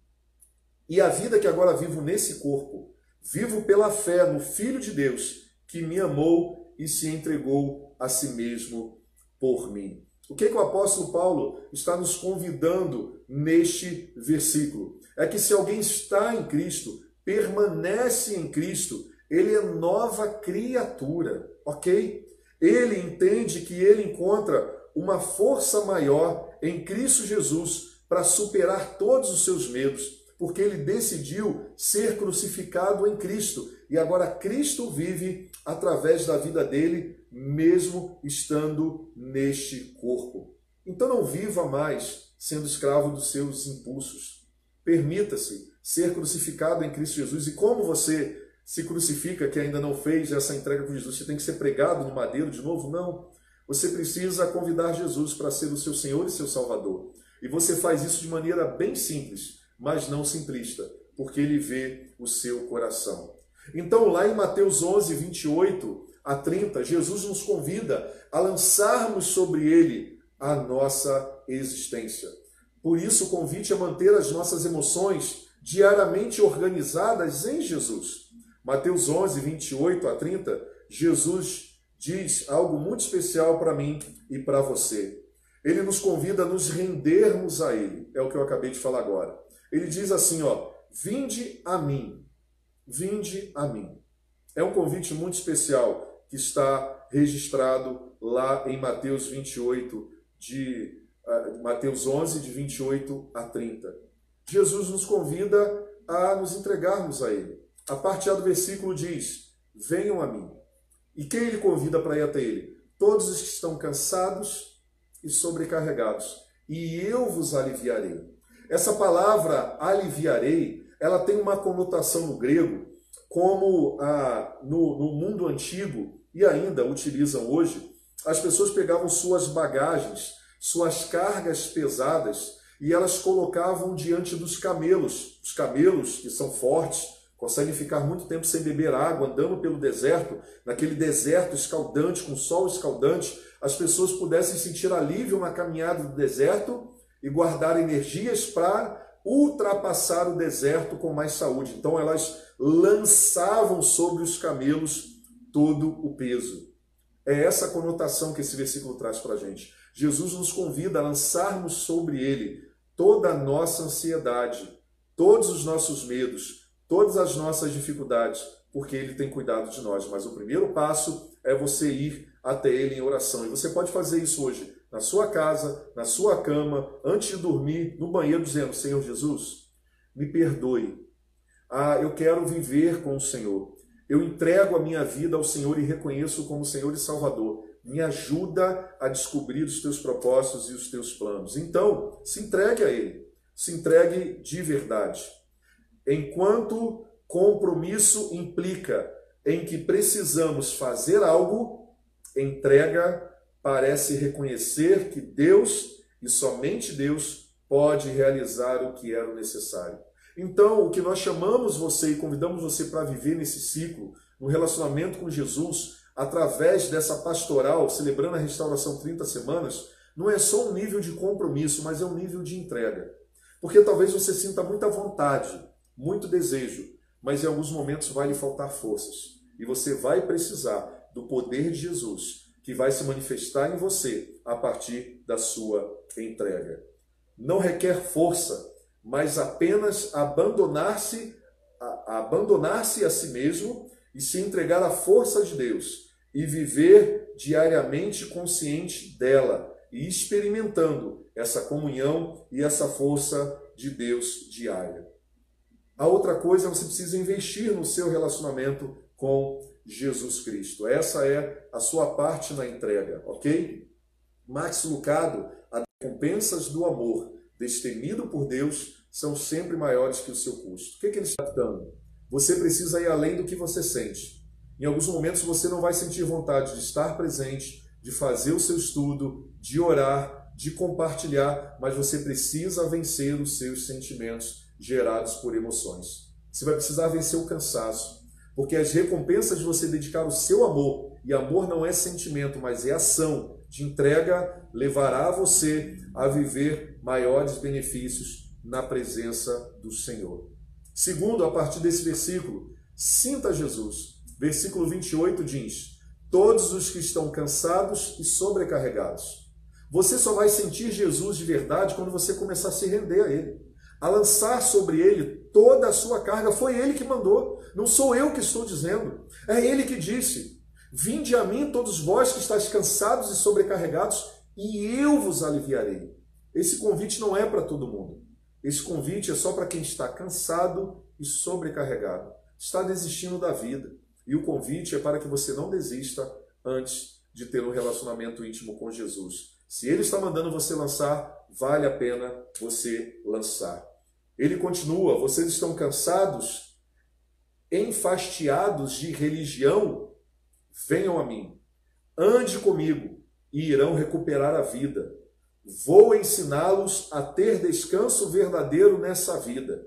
E a vida que agora vivo nesse corpo, vivo pela fé no Filho de Deus, que me amou e se entregou a si mesmo por mim. O que, que o apóstolo Paulo está nos convidando neste versículo? É que se alguém está em Cristo, permanece em Cristo, ele é nova criatura, ok? Ele entende que ele encontra uma força maior em Cristo Jesus para superar todos os seus medos, porque ele decidiu ser crucificado em Cristo e agora Cristo vive através da vida dele mesmo estando neste corpo. Então não viva mais sendo escravo dos seus impulsos. Permita-se ser crucificado em Cristo Jesus. E como você se crucifica, que ainda não fez essa entrega com Jesus, você tem que ser pregado no madeiro de novo? Não. Você precisa convidar Jesus para ser o seu Senhor e seu Salvador. E você faz isso de maneira bem simples, mas não simplista, porque ele vê o seu coração. Então, lá em Mateus 11, 28, a 30, Jesus nos convida a lançarmos sobre ele a nossa existência. Por isso, o convite é manter as nossas emoções diariamente organizadas em Jesus. Mateus 11, 28 a 30, Jesus diz algo muito especial para mim e para você. Ele nos convida a nos rendermos a Ele. É o que eu acabei de falar agora. Ele diz assim, ó, vinde a mim, vinde a mim. É um convite muito especial que está registrado lá em Mateus 28, de uh, Mateus 11, de 28 a 30. Jesus nos convida a nos entregarmos a Ele. A parte A do versículo diz: Venham a mim. E quem ele convida para ir até ele? Todos os que estão cansados e sobrecarregados, e eu vos aliviarei. Essa palavra aliviarei, ela tem uma conotação no grego como ah, no, no mundo antigo e ainda utilizam hoje, as pessoas pegavam suas bagagens, suas cargas pesadas e elas colocavam diante dos camelos. Os camelos, que são fortes, conseguem ficar muito tempo sem beber água, andando pelo deserto, naquele deserto escaldante, com sol escaldante, as pessoas pudessem sentir alívio na caminhada do deserto e guardar energias para ultrapassar o deserto com mais saúde. Então elas lançavam sobre os camelos todo o peso. É essa conotação que esse versículo traz para a gente. Jesus nos convida a lançarmos sobre ele toda a nossa ansiedade, todos os nossos medos, todas as nossas dificuldades, porque ele tem cuidado de nós. Mas o primeiro passo é você ir até ele em oração. E você pode fazer isso hoje, na sua casa, na sua cama, antes de dormir, no banheiro, dizendo: Senhor Jesus, me perdoe. Ah, eu quero viver com o Senhor. Eu entrego a minha vida ao Senhor e reconheço como Senhor e Salvador. Me ajuda a descobrir os teus propósitos e os teus planos. Então, se entregue a Ele. Se entregue de verdade. Enquanto compromisso implica em que precisamos fazer algo, entrega parece reconhecer que Deus e somente Deus pode realizar o que era necessário. Então, o que nós chamamos você e convidamos você para viver nesse ciclo, no relacionamento com Jesus, através dessa pastoral, celebrando a restauração 30 semanas, não é só um nível de compromisso, mas é um nível de entrega. Porque talvez você sinta muita vontade, muito desejo, mas em alguns momentos vai lhe faltar forças. E você vai precisar do poder de Jesus, que vai se manifestar em você a partir da sua entrega. Não requer força, mas apenas abandonar-se a, abandonar-se a si mesmo e se entregar à força de Deus e viver diariamente consciente dela e experimentando essa comunhão e essa força de Deus diária. A outra coisa, você precisa investir no seu relacionamento com Jesus Cristo. Essa é a sua parte na entrega, ok? Max Lucado, as recompensas do amor destemido por Deus são sempre maiores que o seu custo. O que, é que ele está dando? Você precisa ir além do que você sente. Em alguns momentos você não vai sentir vontade de estar presente, de fazer o seu estudo, de orar, de compartilhar, mas você precisa vencer os seus sentimentos gerados por emoções. Você vai precisar vencer o cansaço, porque as recompensas de você dedicar o seu amor, e amor não é sentimento, mas é ação de entrega, levará você a viver maiores benefícios na presença do Senhor. Segundo, a partir desse versículo, sinta Jesus. Versículo 28 diz: Todos os que estão cansados e sobrecarregados. Você só vai sentir Jesus de verdade quando você começar a se render a Ele, a lançar sobre Ele toda a sua carga. Foi Ele que mandou, não sou eu que estou dizendo. É Ele que disse: Vinde a mim, todos vós que estáis cansados e sobrecarregados, e eu vos aliviarei. Esse convite não é para todo mundo. Esse convite é só para quem está cansado e sobrecarregado, está desistindo da vida. E o convite é para que você não desista antes de ter um relacionamento íntimo com Jesus. Se ele está mandando você lançar, vale a pena você lançar. Ele continua: vocês estão cansados, enfastiados de religião? Venham a mim, ande comigo e irão recuperar a vida. Vou ensiná-los a ter descanso verdadeiro nessa vida.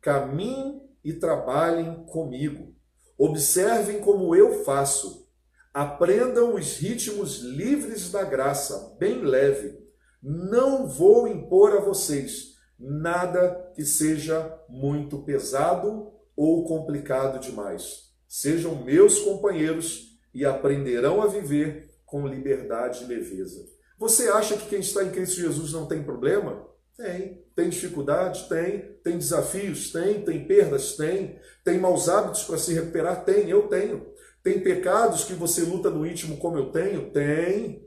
Caminhem e trabalhem comigo. Observem como eu faço. Aprendam os ritmos livres da graça, bem leve. Não vou impor a vocês nada que seja muito pesado ou complicado demais. Sejam meus companheiros e aprenderão a viver com liberdade e leveza. Você acha que quem está em Cristo Jesus não tem problema? Tem. Tem dificuldade? Tem. Tem desafios? Tem. Tem perdas? Tem. Tem maus hábitos para se recuperar? Tem. Eu tenho. Tem pecados que você luta no íntimo como eu tenho? Tem.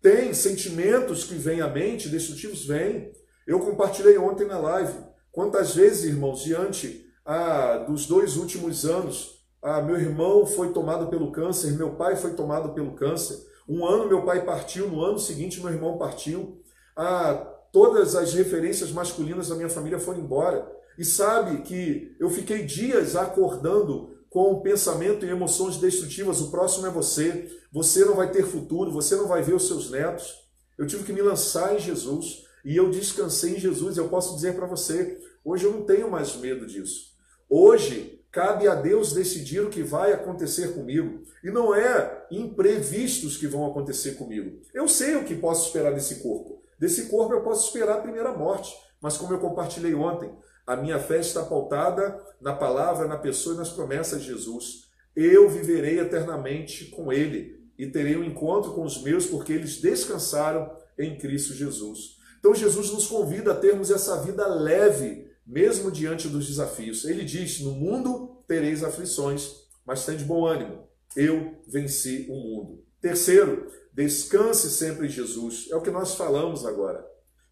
Tem sentimentos que vêm à mente, destrutivos? Vêm. Eu compartilhei ontem na live. Quantas vezes, irmãos, diante ah, dos dois últimos anos, ah, meu irmão foi tomado pelo câncer, meu pai foi tomado pelo câncer. Um ano meu pai partiu, no ano seguinte meu irmão partiu. Ah, todas as referências masculinas da minha família foram embora. E sabe que eu fiquei dias acordando com pensamento e emoções destrutivas. O próximo é você. Você não vai ter futuro, você não vai ver os seus netos. Eu tive que me lançar em Jesus e eu descansei em Jesus. Eu posso dizer para você, hoje eu não tenho mais medo disso. Hoje cabe a Deus decidir o que vai acontecer comigo. E não é imprevistos que vão acontecer comigo. Eu sei o que posso esperar desse corpo. Desse corpo eu posso esperar a primeira morte. Mas como eu compartilhei ontem, a minha fé está pautada na palavra, na pessoa e nas promessas de Jesus. Eu viverei eternamente com Ele e terei um encontro com os meus, porque eles descansaram em Cristo Jesus. Então Jesus nos convida a termos essa vida leve, mesmo diante dos desafios. Ele diz: No mundo tereis aflições, mas tem de bom ânimo. Eu venci o mundo. Terceiro, descanse sempre em Jesus. É o que nós falamos agora.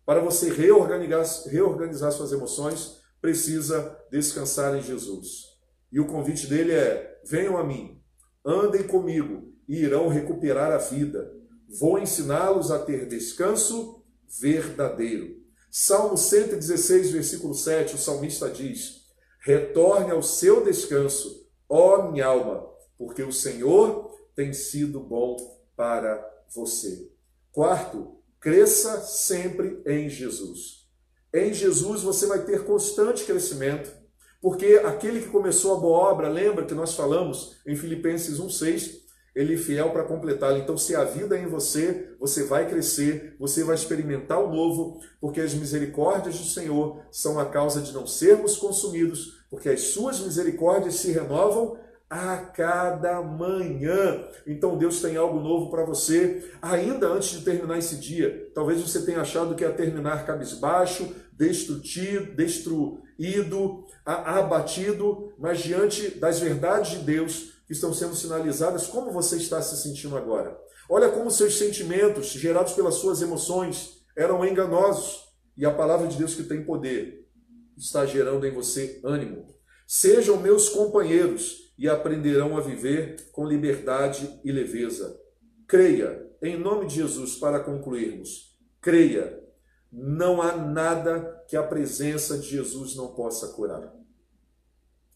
Para você reorganizar, reorganizar suas emoções, precisa descansar em Jesus. E o convite dele é: venham a mim, andem comigo e irão recuperar a vida. Vou ensiná-los a ter descanso verdadeiro. Salmo 116, versículo 7, o salmista diz: Retorne ao seu descanso, ó minha alma, porque o Senhor tem sido bom para você. Quarto, cresça sempre em Jesus. Em Jesus você vai ter constante crescimento, porque aquele que começou a boa obra, lembra que nós falamos em Filipenses 1,6, ele é fiel para completá-la. Então, se a vida é em você, você vai crescer, você vai experimentar o novo, porque as misericórdias do Senhor são a causa de não sermos consumidos, porque as suas misericórdias se renovam a cada manhã. Então Deus tem algo novo para você, ainda antes de terminar esse dia. Talvez você tenha achado que ia terminar cabisbaixo, destrutido, destruído, abatido, mas diante das verdades de Deus que estão sendo sinalizadas, como você está se sentindo agora? Olha como seus sentimentos, gerados pelas suas emoções, eram enganosos. E a palavra de Deus que tem poder está gerando em você ânimo. Sejam meus companheiros e aprenderão a viver com liberdade e leveza. Creia, em nome de Jesus, para concluirmos. Creia, não há nada que a presença de Jesus não possa curar.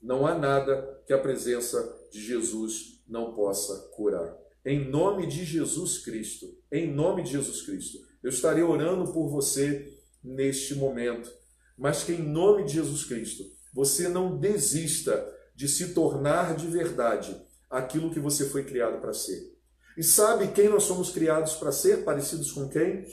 Não há nada que a presença de Jesus não possa curar. Em nome de Jesus Cristo, em nome de Jesus Cristo, eu estarei orando por você neste momento, mas que em nome de Jesus Cristo, você não desista de se tornar de verdade aquilo que você foi criado para ser. E sabe quem nós somos criados para ser? Parecidos com quem?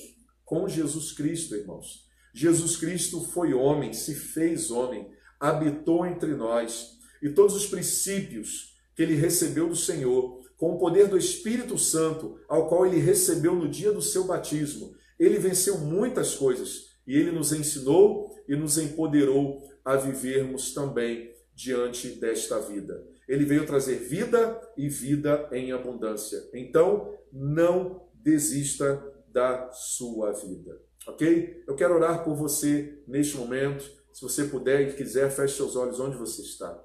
Com Jesus Cristo, irmãos. Jesus Cristo foi homem, se fez homem, habitou entre nós, e todos os princípios que ele recebeu do Senhor, com o poder do Espírito Santo, ao qual ele recebeu no dia do seu batismo, ele venceu muitas coisas e ele nos ensinou e nos empoderou a vivermos também diante desta vida. Ele veio trazer vida e vida em abundância. Então, não desista da sua vida. Ok? Eu quero orar por você neste momento. Se você puder e quiser, feche seus olhos onde você está.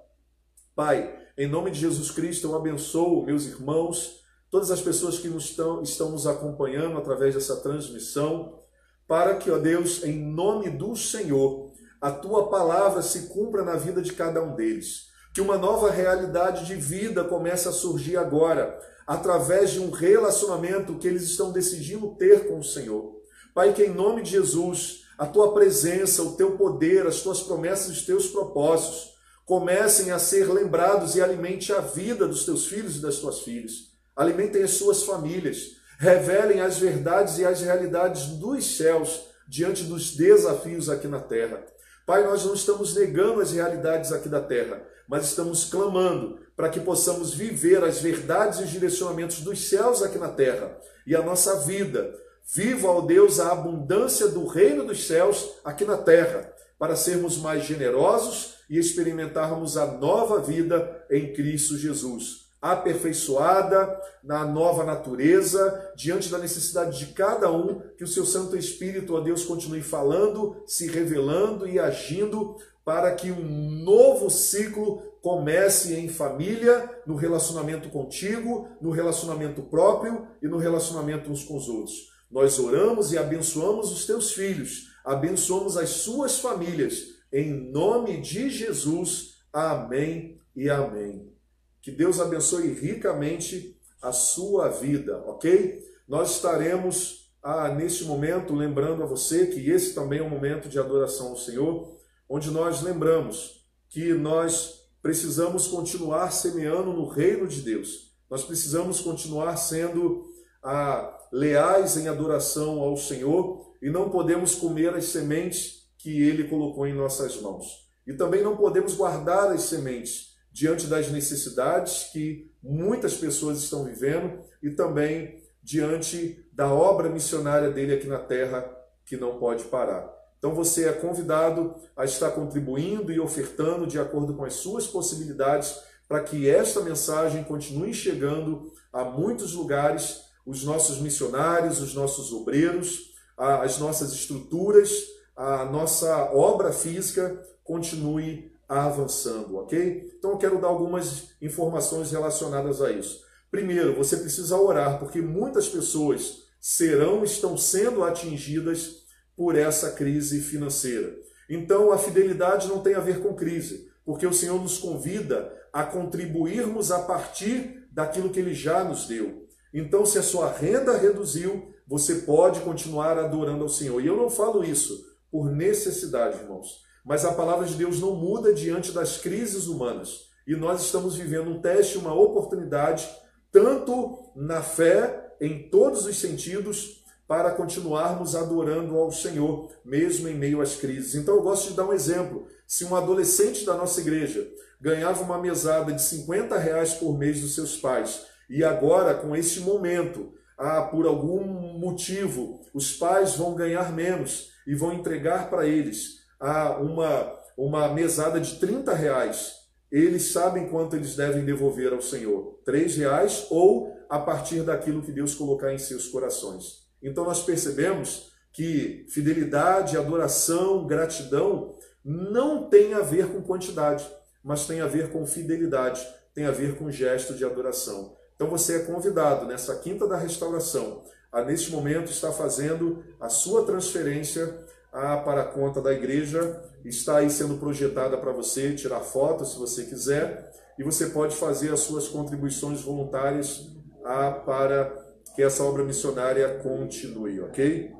Pai, em nome de Jesus Cristo, eu abençoo meus irmãos, todas as pessoas que nos estão, estão nos acompanhando através dessa transmissão, para que, ó Deus, em nome do Senhor, a tua palavra se cumpra na vida de cada um deles. Que uma nova realidade de vida comece a surgir agora, através de um relacionamento que eles estão decidindo ter com o Senhor. Pai, que em nome de Jesus, a tua presença, o teu poder, as tuas promessas, os teus propósitos comecem a ser lembrados e alimente a vida dos teus filhos e das tuas filhas. Alimentem as suas famílias, revelem as verdades e as realidades dos céus diante dos desafios aqui na terra. Pai, nós não estamos negando as realidades aqui da terra, mas estamos clamando para que possamos viver as verdades e os direcionamentos dos céus aqui na terra e a nossa vida. Viva, ó Deus, a abundância do reino dos céus aqui na terra, para sermos mais generosos e experimentarmos a nova vida em Cristo Jesus aperfeiçoada na nova natureza, diante da necessidade de cada um, que o seu Santo Espírito, ó Deus, continue falando, se revelando e agindo para que um novo ciclo comece em família, no relacionamento contigo, no relacionamento próprio e no relacionamento uns com os outros. Nós oramos e abençoamos os teus filhos, abençoamos as suas famílias. Em nome de Jesus, amém e amém. Que Deus abençoe ricamente a sua vida, ok? Nós estaremos ah, neste momento lembrando a você que esse também é um momento de adoração ao Senhor, onde nós lembramos que nós precisamos continuar semeando no reino de Deus. Nós precisamos continuar sendo ah, leais em adoração ao Senhor e não podemos comer as sementes que Ele colocou em nossas mãos. E também não podemos guardar as sementes diante das necessidades que muitas pessoas estão vivendo e também diante da obra missionária dele aqui na terra que não pode parar. Então você é convidado a estar contribuindo e ofertando de acordo com as suas possibilidades para que esta mensagem continue chegando a muitos lugares, os nossos missionários, os nossos obreiros, as nossas estruturas, a nossa obra física continue avançando, ok? Então eu quero dar algumas informações relacionadas a isso. Primeiro, você precisa orar, porque muitas pessoas serão, estão sendo atingidas por essa crise financeira. Então, a fidelidade não tem a ver com crise, porque o Senhor nos convida a contribuirmos a partir daquilo que Ele já nos deu. Então, se a sua renda reduziu, você pode continuar adorando ao Senhor. E eu não falo isso por necessidade, irmãos, mas a palavra de Deus não muda diante das crises humanas. E nós estamos vivendo um teste, uma oportunidade, tanto na fé, em todos os sentidos, para continuarmos adorando ao Senhor, mesmo em meio às crises. Então eu gosto de dar um exemplo. Se um adolescente da nossa igreja ganhava uma mesada de 50 reais por mês dos seus pais, e agora, com esse momento, ah, por algum motivo, os pais vão ganhar menos e vão entregar para eles ah, uma, uma mesada de 30 reais, eles sabem quanto eles devem devolver ao Senhor: 3 reais ou a partir daquilo que Deus colocar em seus corações. Então nós percebemos que fidelidade, adoração, gratidão não tem a ver com quantidade, mas tem a ver com fidelidade, tem a ver com gesto de adoração. Então você é convidado nessa quinta da restauração a neste momento estar fazendo a sua transferência a, para a conta da igreja, está aí sendo projetada para você, tirar foto se você quiser, e você pode fazer as suas contribuições voluntárias a, para que essa obra missionária continue, ok?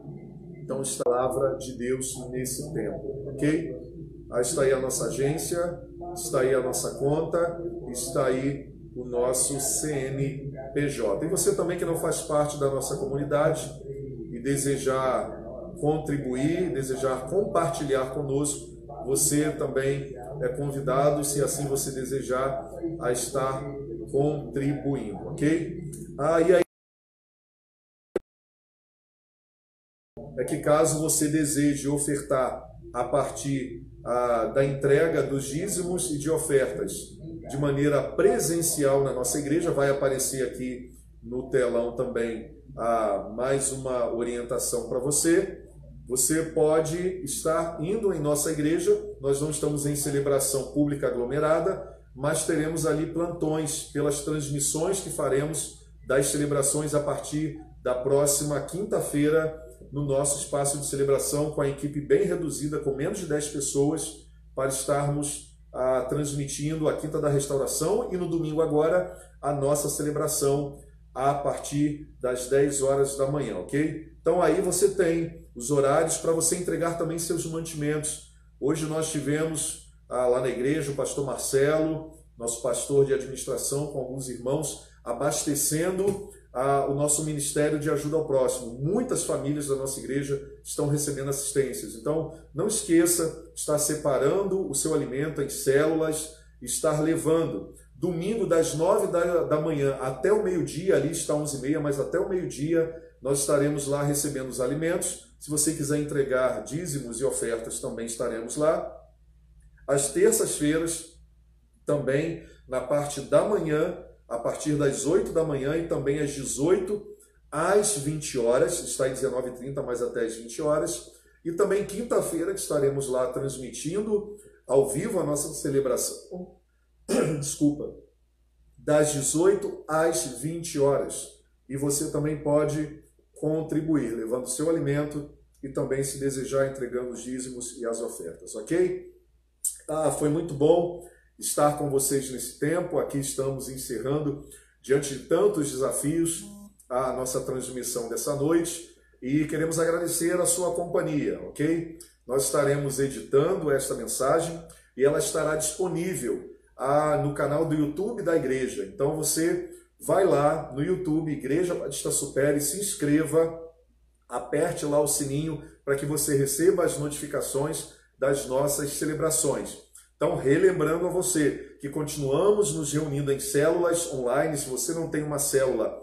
Então, está a palavra de Deus nesse tempo, ok? Aí está aí a nossa agência, está aí a nossa conta, está aí o nosso CNPJ. E você também que não faz parte da nossa comunidade e desejar contribuir, desejar compartilhar conosco, você também é convidado, se assim você desejar, a estar contribuindo, ok? Ah, e aí é que caso você deseje ofertar a partir ah, da entrega dos dízimos e de ofertas de maneira presencial na nossa igreja, vai aparecer aqui no telão também ah, mais uma orientação para você. Você pode estar indo em nossa igreja, nós não estamos em celebração pública aglomerada, mas teremos ali plantões pelas transmissões que faremos das celebrações a partir da próxima quinta-feira, no nosso espaço de celebração com a equipe bem reduzida, com menos de 10 pessoas, para estarmos ah, transmitindo a Quinta da Restauração e no domingo agora a nossa celebração a partir das 10 horas da manhã, ok? Então aí você tem os horários para você entregar também seus mantimentos. Hoje nós tivemos ah, lá na igreja o pastor Marcelo, nosso pastor de administração, com alguns irmãos, abastecendo o nosso ministério de ajuda ao próximo. Muitas famílias da nossa igreja estão recebendo assistências. Então, não esqueça, estar separando o seu alimento em células, estar levando. Domingo, das nove da, da manhã até o meio-dia, ali está onze e meia, mas até o meio-dia nós estaremos lá recebendo os alimentos. Se você quiser entregar dízimos e ofertas, também estaremos lá. Às terças-feiras, também na parte da manhã, a partir das 8 da manhã e também às 18 às 20 horas, está em 19h30, mas até às 20 horas. E também quinta-feira que estaremos lá transmitindo ao vivo a nossa celebração. [COUGHS] Desculpa. Das 18 às 20 horas. E você também pode contribuir, levando seu alimento, e também, se desejar, entregando os dízimos e as ofertas, ok? Ah, foi muito bom estar com vocês nesse tempo. Aqui estamos encerrando, diante de tantos desafios, a nossa transmissão dessa noite e queremos agradecer a sua companhia, ok? Nós estaremos editando esta mensagem e ela estará disponível ah, no canal do YouTube da igreja. Então você vai lá no YouTube, Igreja Batista Supere, se inscreva, aperte lá o sininho para que você receba as notificações das nossas celebrações. Então, relembrando a você que continuamos nos reunindo em células online. Se você não tem uma célula,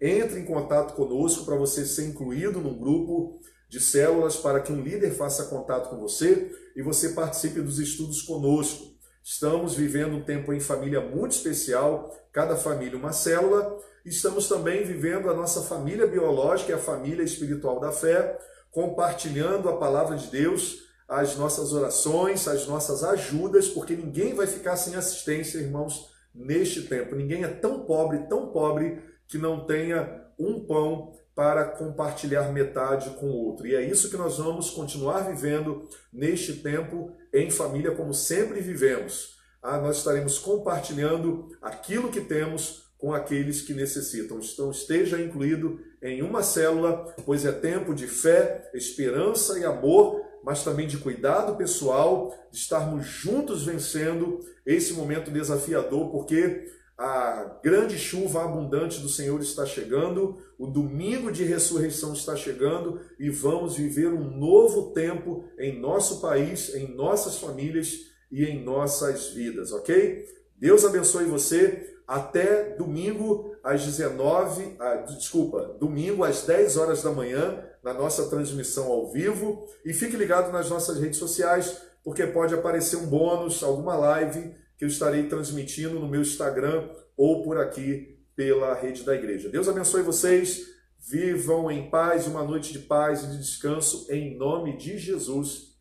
entre em contato conosco para você ser incluído num grupo de células para que um líder faça contato com você e você participe dos estudos conosco. Estamos vivendo um tempo em família muito especial, cada família uma célula. Estamos também vivendo a nossa família biológica e a família espiritual da fé, compartilhando a palavra de Deus, as nossas orações, as nossas ajudas, porque ninguém vai ficar sem assistência, irmãos, neste tempo. Ninguém é tão pobre, tão pobre, que não tenha um pão para compartilhar metade com o outro. E é isso que nós vamos continuar vivendo neste tempo em família, como sempre vivemos. Ah, nós estaremos compartilhando aquilo que temos com aqueles que necessitam. Então, esteja incluído em uma célula, pois é tempo de fé, esperança e amor, mas também de cuidado pessoal, de estarmos juntos vencendo esse momento desafiador, porque a grande chuva abundante do Senhor está chegando, o domingo de ressurreição está chegando e vamos viver um novo tempo em nosso país, em nossas famílias e em nossas vidas, ok? Deus abençoe você. Até domingo às 19, ah, desculpa, domingo às 10 horas da manhã, na nossa transmissão ao vivo. E fique ligado nas nossas redes sociais, porque pode aparecer um bônus, alguma live que eu estarei transmitindo no meu Instagram ou por aqui pela rede da igreja. Deus abençoe vocês, vivam em paz, uma noite de paz e de descanso, em nome de Jesus.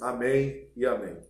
Amém e amém.